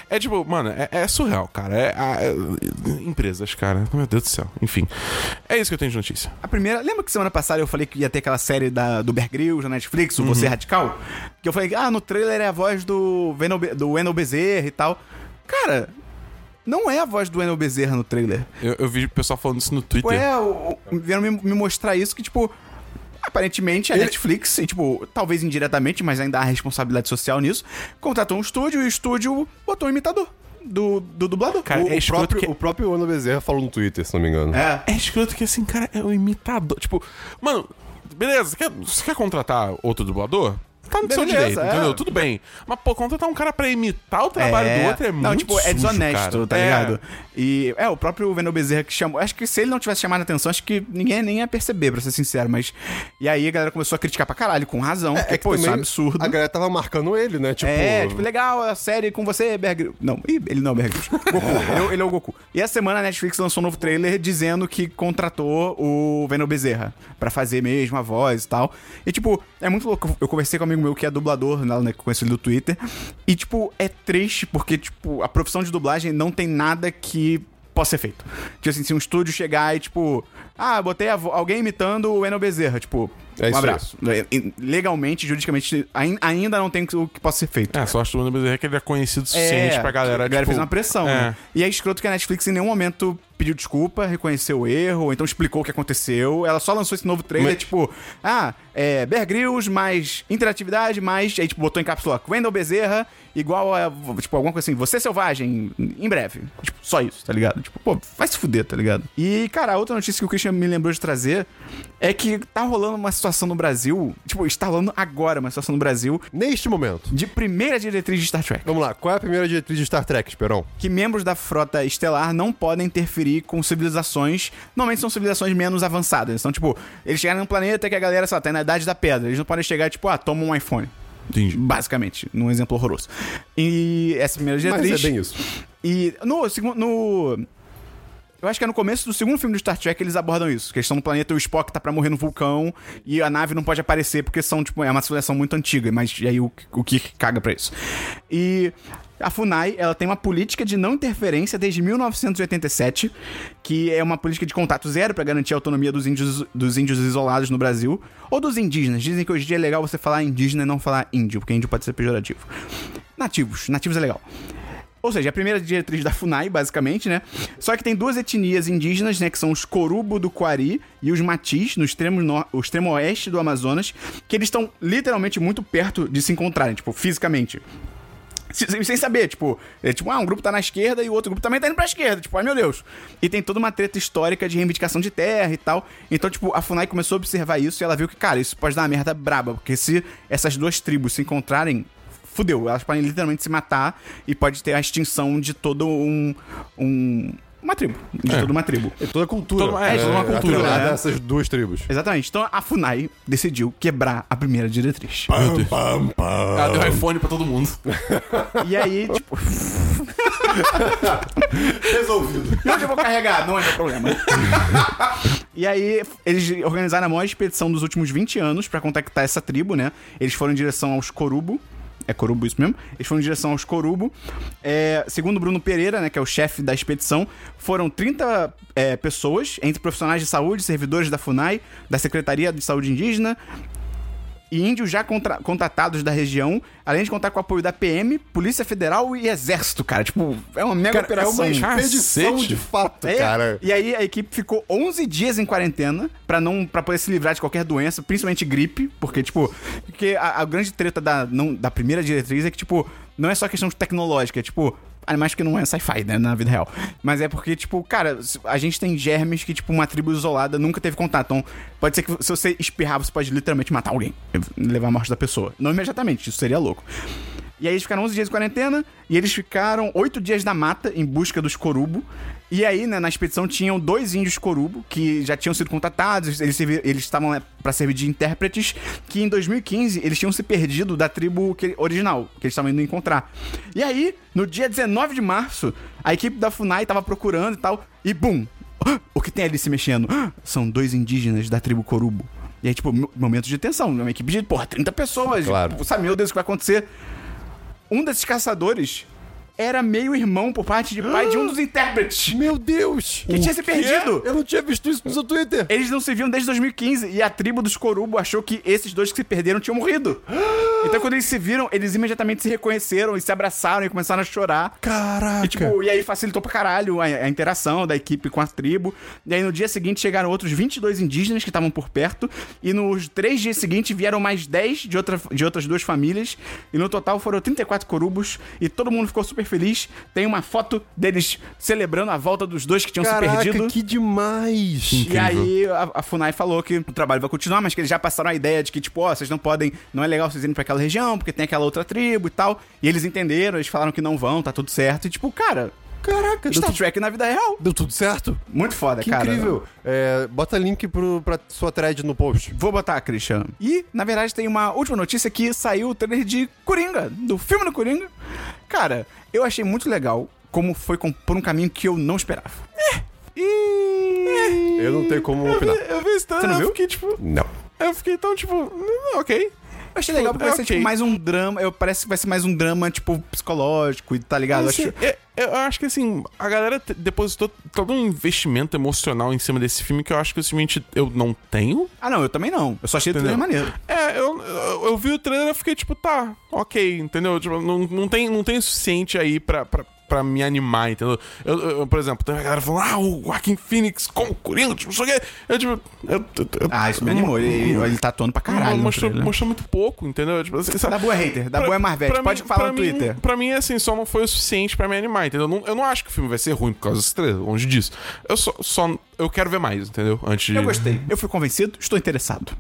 Speaker 3: É tipo, mano, é, é surreal, cara. É, é- empresas, cara. Meu Deus do céu. Enfim. É isso que eu tenho de notícia.
Speaker 1: A primeira. Lembra que semana passada eu falei que ia ter aquela série da, do Bear Grylls na Netflix, o
Speaker 3: Uhum.
Speaker 1: Você Radical? Que eu falei, ah, no trailer é a voz do, Be- do Bezerra e tal. Cara, não é a voz do Wendell Bezerra no trailer.
Speaker 3: Eu, eu vi o pessoal falando isso no
Speaker 1: Tipo,
Speaker 3: Twitter.
Speaker 1: é, o- o- vieram me, me mostrar isso que, tipo. Aparentemente a
Speaker 2: Ele-
Speaker 1: Netflix, e, tipo, talvez indiretamente, mas ainda há responsabilidade social nisso, contratou um estúdio e o estúdio botou um imitador do, do dublador.
Speaker 3: Cara,
Speaker 2: O,
Speaker 3: é
Speaker 2: o
Speaker 3: escroto
Speaker 2: próprio,
Speaker 3: que-
Speaker 2: o próprio Ana Bezerra falou no Twitter, se não me engano.
Speaker 1: É.
Speaker 3: É escroto que assim, cara, é um imitador. Tipo, mano, beleza, você quer, você quer contratar outro dublador? Tá no seu
Speaker 1: Beleza,
Speaker 3: direito,
Speaker 1: é.
Speaker 3: entendeu? Tudo bem. Mas, pô, contratar um cara pra imitar o trabalho do outro é muito
Speaker 1: Não, tipo, é
Speaker 3: sujo,
Speaker 1: desonesto,
Speaker 3: cara.
Speaker 1: tá
Speaker 3: É.
Speaker 1: ligado? E é, o próprio Wendel Bezerra que chamou. Acho que se ele não tivesse chamado a atenção, acho que ninguém nem ia perceber, pra ser sincero. Mas. E aí a galera começou a criticar pra caralho, com razão. porque, pô, isso é um absurdo.
Speaker 2: A galera tava marcando ele, né? Tipo,
Speaker 1: É, tipo, legal, a série com você, Grylls. Não, ih, ele não é o Grylls. Goku, ele, é- ele é o Goku. E essa semana a Netflix lançou um novo trailer dizendo que contratou o Venom Bezerra pra fazer mesmo a voz e tal. E, tipo, é muito louco. Eu conversei com um amigo meu que é dublador, né, que eu conheço ele do Twitter. E, tipo, é triste porque, tipo, a profissão de dublagem não tem nada que possa ser feito. Tipo assim, se um estúdio chegar e, tipo, ah, botei alguém imitando o Eno Bezerra, tipo,
Speaker 2: É
Speaker 1: um abraço. E- Legalmente, juridicamente, ain- ainda não tem o que possa ser feito.
Speaker 3: É, só acho que o Bezerra que ele é conhecido o suficiente pra galera,
Speaker 1: a galera
Speaker 3: tipo,
Speaker 1: fez uma pressão,
Speaker 3: é.
Speaker 1: né? E é escroto que a Netflix em nenhum momento pediu desculpa, reconheceu o erro, ou então explicou o que aconteceu. Ela só lançou esse novo trailer,
Speaker 2: Mas-
Speaker 1: tipo, ah, é Bear Grylls, mais interatividade, mais. Aí, tipo, botou em cápsula Wendell Bezerra, igual a. Tipo, alguma coisa assim, você selvagem, em breve. Tipo, só isso, tá ligado? Tipo, pô, vai se fuder, tá ligado? E, cara, a outra notícia que o Christian me lembrou de trazer é que tá rolando uma situação no Brasil, tipo, está rolando agora uma situação no Brasil
Speaker 2: neste momento.
Speaker 1: de primeira diretriz de Star Trek.
Speaker 2: Vamos lá, qual é a primeira diretriz de Star Trek, Esperão?
Speaker 1: que membros da frota estelar não podem interferir com civilizações. Normalmente são civilizações menos avançadas. Então, tipo, eles chegaram num planeta que a galera, sei lá, tá na idade da pedra. Eles não podem chegar, tipo, ah, toma um iPhone.
Speaker 3: Entendi.
Speaker 1: Basicamente, num exemplo horroroso. E essa primeira diretriz.
Speaker 2: Mas é bem isso.
Speaker 1: E no segundo. No... Eu acho que é no começo do segundo filme do Star Trek eles abordam isso. Que eles estão no planeta e o Spock tá pra morrer no vulcão e a nave não pode aparecer porque são, tipo, é uma civilização muito antiga. Mas e aí o, o que caga pra isso? E a FUNAI, ela tem uma política de não interferência desde 1987, que é uma política de contato zero pra garantir a autonomia dos índios, dos índios isolados no Brasil. Ou dos indígenas. Dizem que hoje em dia é legal você falar indígena e não falar índio, porque índio pode ser pejorativo. Nativos. Nativos é legal. Ou seja, a primeira diretriz da FUNAI, basicamente, né? Só que tem duas etnias indígenas, né? Que são os Corubo do Quari e os Matis, no extremo, nor- o extremo oeste do Amazonas, que eles estão literalmente muito perto de se encontrarem, tipo, fisicamente. Se- Sem sem saber, tipo, é tipo, ah, um grupo tá na esquerda e o outro grupo também tá indo pra esquerda, tipo, ai meu Deus. E tem toda uma treta histórica de reivindicação de terra e tal. Então, tipo, a FUNAI começou a observar isso e ela viu que, cara, isso pode dar uma merda braba, porque se essas duas tribos se encontrarem, fudeu. Elas podem literalmente se matar e pode ter a extinção de todo um. um uma tribo. De toda uma tribo.
Speaker 2: É toda cultura.
Speaker 3: Toda- é, toda uma cultura,
Speaker 2: atrelada
Speaker 1: né?
Speaker 2: a essas duas tribos.
Speaker 1: Exatamente. Então a FUNAI decidiu quebrar a primeira diretriz.
Speaker 2: Pam, pam, pam.
Speaker 3: Ela deu iPhone pra todo mundo.
Speaker 1: E aí, tipo,
Speaker 2: Resolvido.
Speaker 1: E onde eu vou carregar? Não é meu problema. e aí, eles organizaram a maior expedição dos últimos 20 anos pra contactar essa tribo, né? Eles foram em direção aos Corubo. É Corubo isso mesmo? Eles foram em direção aos Corubo. É, segundo Bruno Pereira, né, que é o chefe da expedição, foram 30 é, pessoas, entre profissionais de saúde, servidores da FUNAI, da Secretaria de Saúde Indígena, e índios já contra- contratados da região, além de contar com o apoio da PM, Polícia Federal e Exército, cara. Tipo, é uma mega
Speaker 2: Cara, é
Speaker 1: operação.
Speaker 2: uma expedição
Speaker 3: Cacete.
Speaker 2: de fato,
Speaker 1: É,
Speaker 2: cara.
Speaker 1: E aí a equipe ficou 11 dias em quarentena pra não para poder se livrar de qualquer doença, principalmente gripe, porque tipo, porque a, a grande treta da não, da primeira diretriz é que tipo, não é só questão tecnológica, é tipo Animais que não é sci-fi, né, na vida real. Mas é porque, tipo, cara, a gente tem germes que, tipo, uma tribo isolada nunca teve contato. Então, pode ser que se você espirrar, você pode literalmente matar alguém. Levar a morte da pessoa. Não imediatamente, isso seria louco. E aí eles ficaram 11 dias em quarentena e eles ficaram 8 dias na mata em busca dos corubo. E aí, né, na expedição tinham dois índios corubo que já tinham sido contatados, eles eles estavam né, pra servir de intérpretes, que em 2015 eles tinham se perdido da tribo que- original, que eles estavam indo encontrar. E aí, no dia 19 de março, a equipe da FUNAI tava procurando e tal, e bum! O que tem ali se mexendo? São dois indígenas da tribo corubo. E aí, tipo, mo- momentos de tensão. Uma equipe de, porra, 30 pessoas.
Speaker 2: Claro.
Speaker 1: Tipo, sabe, meu Deus, o que vai acontecer? um desses caçadores era meio irmão por parte de pai de um dos intérpretes
Speaker 2: Meu Deus!
Speaker 1: que tinha se perdido.
Speaker 2: Eu não tinha visto isso no seu Twitter.
Speaker 1: Eles não se viam desde 2015 e a tribo dos Corubo achou que esses dois que se perderam tinham morrido. Então quando eles se viram, eles imediatamente se reconheceram e se abraçaram e começaram a chorar.
Speaker 2: Caraca.
Speaker 1: E, tipo, e aí facilitou pra caralho a, a interação da equipe com a tribo. E aí no dia seguinte chegaram outros 22 indígenas que estavam por perto. E nos três dias seguintes vieram mais 10 de, outra, de outras duas famílias. E no total foram 34 corubos. E todo mundo ficou super feliz. Tem uma foto deles celebrando a volta dos dois que tinham
Speaker 2: Caraca,
Speaker 1: se perdido.
Speaker 2: que demais.
Speaker 1: E aí a, a Funai falou que o trabalho vai continuar, mas que eles já passaram a ideia de que, tipo, ó, vocês não podem, não é legal vocês irem pra aquela região, porque tem aquela outra tribo e tal. E eles entenderam, eles falaram que não vão, tá tudo certo. E tipo, cara,
Speaker 2: Caraca, deu,
Speaker 1: Star
Speaker 2: tudo-
Speaker 1: Trek na vida real.
Speaker 2: deu tudo certo?
Speaker 1: Muito foda,
Speaker 2: Que
Speaker 1: cara.
Speaker 2: incrível. É, bota link pro, pra sua thread no post.
Speaker 1: Vou botar, Christian. E, na verdade, tem uma última notícia que saiu o trailer de Coringa, do filme do Coringa. Cara, eu achei muito legal como foi com- por um caminho que eu não esperava.
Speaker 3: E...
Speaker 2: Eu não tenho como opinar.
Speaker 3: Eu vi isso,
Speaker 1: Você não
Speaker 3: eu
Speaker 1: viu?
Speaker 3: fiquei tipo...
Speaker 2: Não.
Speaker 3: Eu fiquei tão tipo... "Hum, Ok.
Speaker 1: Eu achei legal porque
Speaker 3: É
Speaker 1: vai ser
Speaker 3: ok.
Speaker 1: tipo, mais um drama. Eu, parece que vai ser mais um drama, tipo, psicológico, tá ligado?
Speaker 3: Assim,
Speaker 1: Acho-
Speaker 3: eu, eu acho que assim, a galera depositou todo um investimento emocional em cima desse filme que eu acho que simplesmente eu não tenho.
Speaker 1: Ah, não, eu também não. Eu só achei o
Speaker 3: Entendeu?
Speaker 1: trailer maneiro.
Speaker 3: É, eu, eu, eu vi o trailer e fiquei tipo, tá, ok, entendeu? Tipo, não, não, tem, não tem o suficiente aí pra, pra, pra me animar, entendeu? Eu, eu- por exemplo, tem a galera falando, ah, o Joaquin Phoenix como Coringa, tipo, não sei o quê. Eu, tipo, eu, eu- eu-
Speaker 1: Ah, isso me animou. Ele, ele tá atuando pra caralho.
Speaker 3: mostrou, mostrou muito pouco, entendeu? Tipo, assim, sabe?
Speaker 1: Da boa é hater, da
Speaker 3: Pra-
Speaker 1: boa é Marvete.
Speaker 3: pra
Speaker 1: Pode
Speaker 3: mim-
Speaker 1: falar no
Speaker 3: mim-
Speaker 1: Twitter.
Speaker 3: Pra mim, assim, só não foi o suficiente pra me animar, entendeu? Eu não, eu não acho que o filme vai ser ruim por causa desse trailer, longe disso. Eu só, só. Eu quero ver mais, entendeu? Antes de.
Speaker 1: Eu gostei. Eu fui convencido, estou interessado.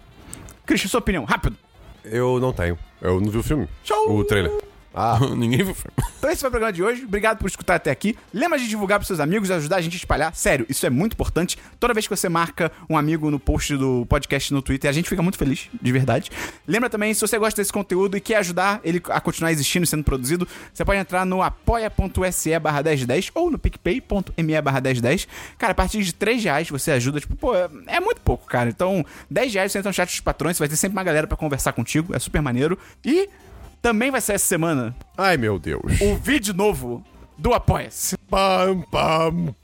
Speaker 1: Christian, sua opinião, rápido.
Speaker 2: Eu não tenho. Eu não vi o filme.
Speaker 1: Show!
Speaker 2: O trailer. Ah,
Speaker 3: Ninguém viu o filme.
Speaker 1: Então esse foi o programa de hoje. Obrigado por escutar até aqui. Lembra de divulgar pros seus amigos e ajudar a gente a espalhar. Sério, isso é muito importante. Toda vez que você marca um amigo no post do podcast no Twitter, a gente fica muito feliz, de verdade. Lembra também, se você gosta desse conteúdo e quer ajudar ele a continuar existindo e sendo produzido, você pode entrar no apoia.se barra 1010 ou no picpay.me barra 1010. Cara, a partir de 3 reais você ajuda, tipo, pô, é- muito pouco, cara. Então, 10 reais você entra no chat dos patrões, você vai ter sempre uma galera pra conversar contigo, é super maneiro. E também vai sair essa semana
Speaker 2: ai meu Deus.
Speaker 1: o vídeo novo do Apoia-se.
Speaker 2: Pam, pam,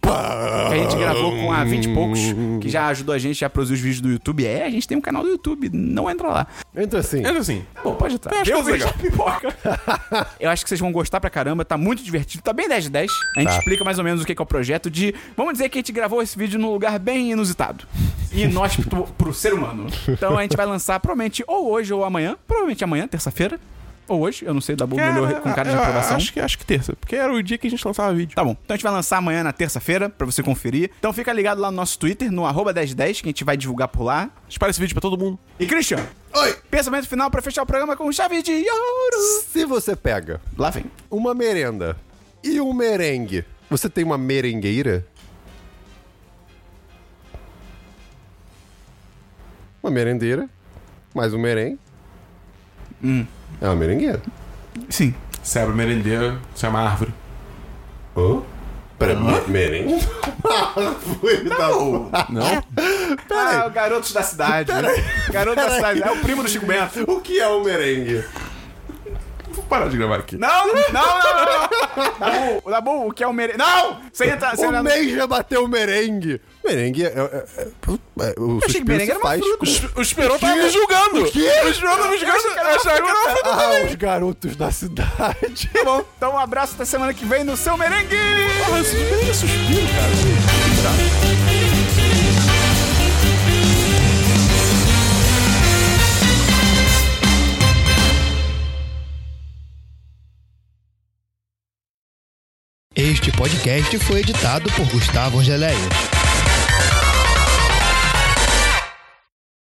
Speaker 2: pam.
Speaker 1: Que a gente gravou com a 20 e poucos, que já ajudou a gente a produzir os vídeos do YouTube. É, a gente tem um canal do YouTube, não entra lá.
Speaker 2: Entra assim.
Speaker 3: Mas assim,
Speaker 1: Pô, pode entrar.
Speaker 3: Eu acho
Speaker 1: Deu
Speaker 3: que legal.
Speaker 1: da pipoca. Eu acho que vocês vão gostar pra caramba, tá muito divertido, tá bem 10 de 10. A gente
Speaker 2: Tá.
Speaker 1: explica mais ou menos o que que é o projeto de... Vamos dizer que a gente gravou esse vídeo num lugar bem inusitado. E inóspito pro ser humano. Então a gente vai lançar provavelmente ou hoje ou amanhã. Provavelmente amanhã, terça-feira. Ou hoje, eu não sei, da Bull melhor com cara de aprovação.
Speaker 3: Acho que, acho que terça, porque era o dia que a gente lançava vídeo.
Speaker 1: Tá bom. Então a gente vai lançar amanhã na terça-feira pra você conferir. Então fica ligado lá no nosso Twitter, no arroba 1010, que a gente vai divulgar por lá.
Speaker 3: Espalha esse vídeo pra todo mundo.
Speaker 1: E Christian,
Speaker 2: Oi.
Speaker 1: pensamento final pra fechar o programa com chave de ouro.
Speaker 2: Se você pega
Speaker 1: Lá vem.
Speaker 2: uma merenda e um merengue Você tem uma merengueira? Uma merendeira, mais um merengue. É uma merengueira.
Speaker 1: Sim.
Speaker 3: Você abre merendeiro, você é uma árvore.
Speaker 2: Hã? Pera, me- merengue? Foi, não.
Speaker 3: Não?
Speaker 1: Ah, o Garotos da Cidade. Garoto da Cidade. É o primo do Chico Bento.
Speaker 2: O que é um merengue?
Speaker 3: Vou parar de gravar aqui.
Speaker 1: Não, não, não, não. não. Dabu, Dabu, o que é o merengue? Não! Entra... Você
Speaker 2: O
Speaker 1: entra...
Speaker 2: Ney já bateu merengue. Merengue é. é, é, é o
Speaker 1: achei que merengue era uma
Speaker 2: faz
Speaker 1: fruta.
Speaker 3: O O Esperon tava me julgando. O
Speaker 2: quê?
Speaker 3: O Esperon tava me julgando.
Speaker 1: achei que era uma
Speaker 3: Achava que era uma fruta.
Speaker 2: Ah, os garotos da cidade.
Speaker 1: Tá bom. Então um abraço até semana que vem no seu merengue.
Speaker 3: Porra, isso merengue é suspiro, cara.
Speaker 4: Este podcast foi editado por Gustavo Angeléia.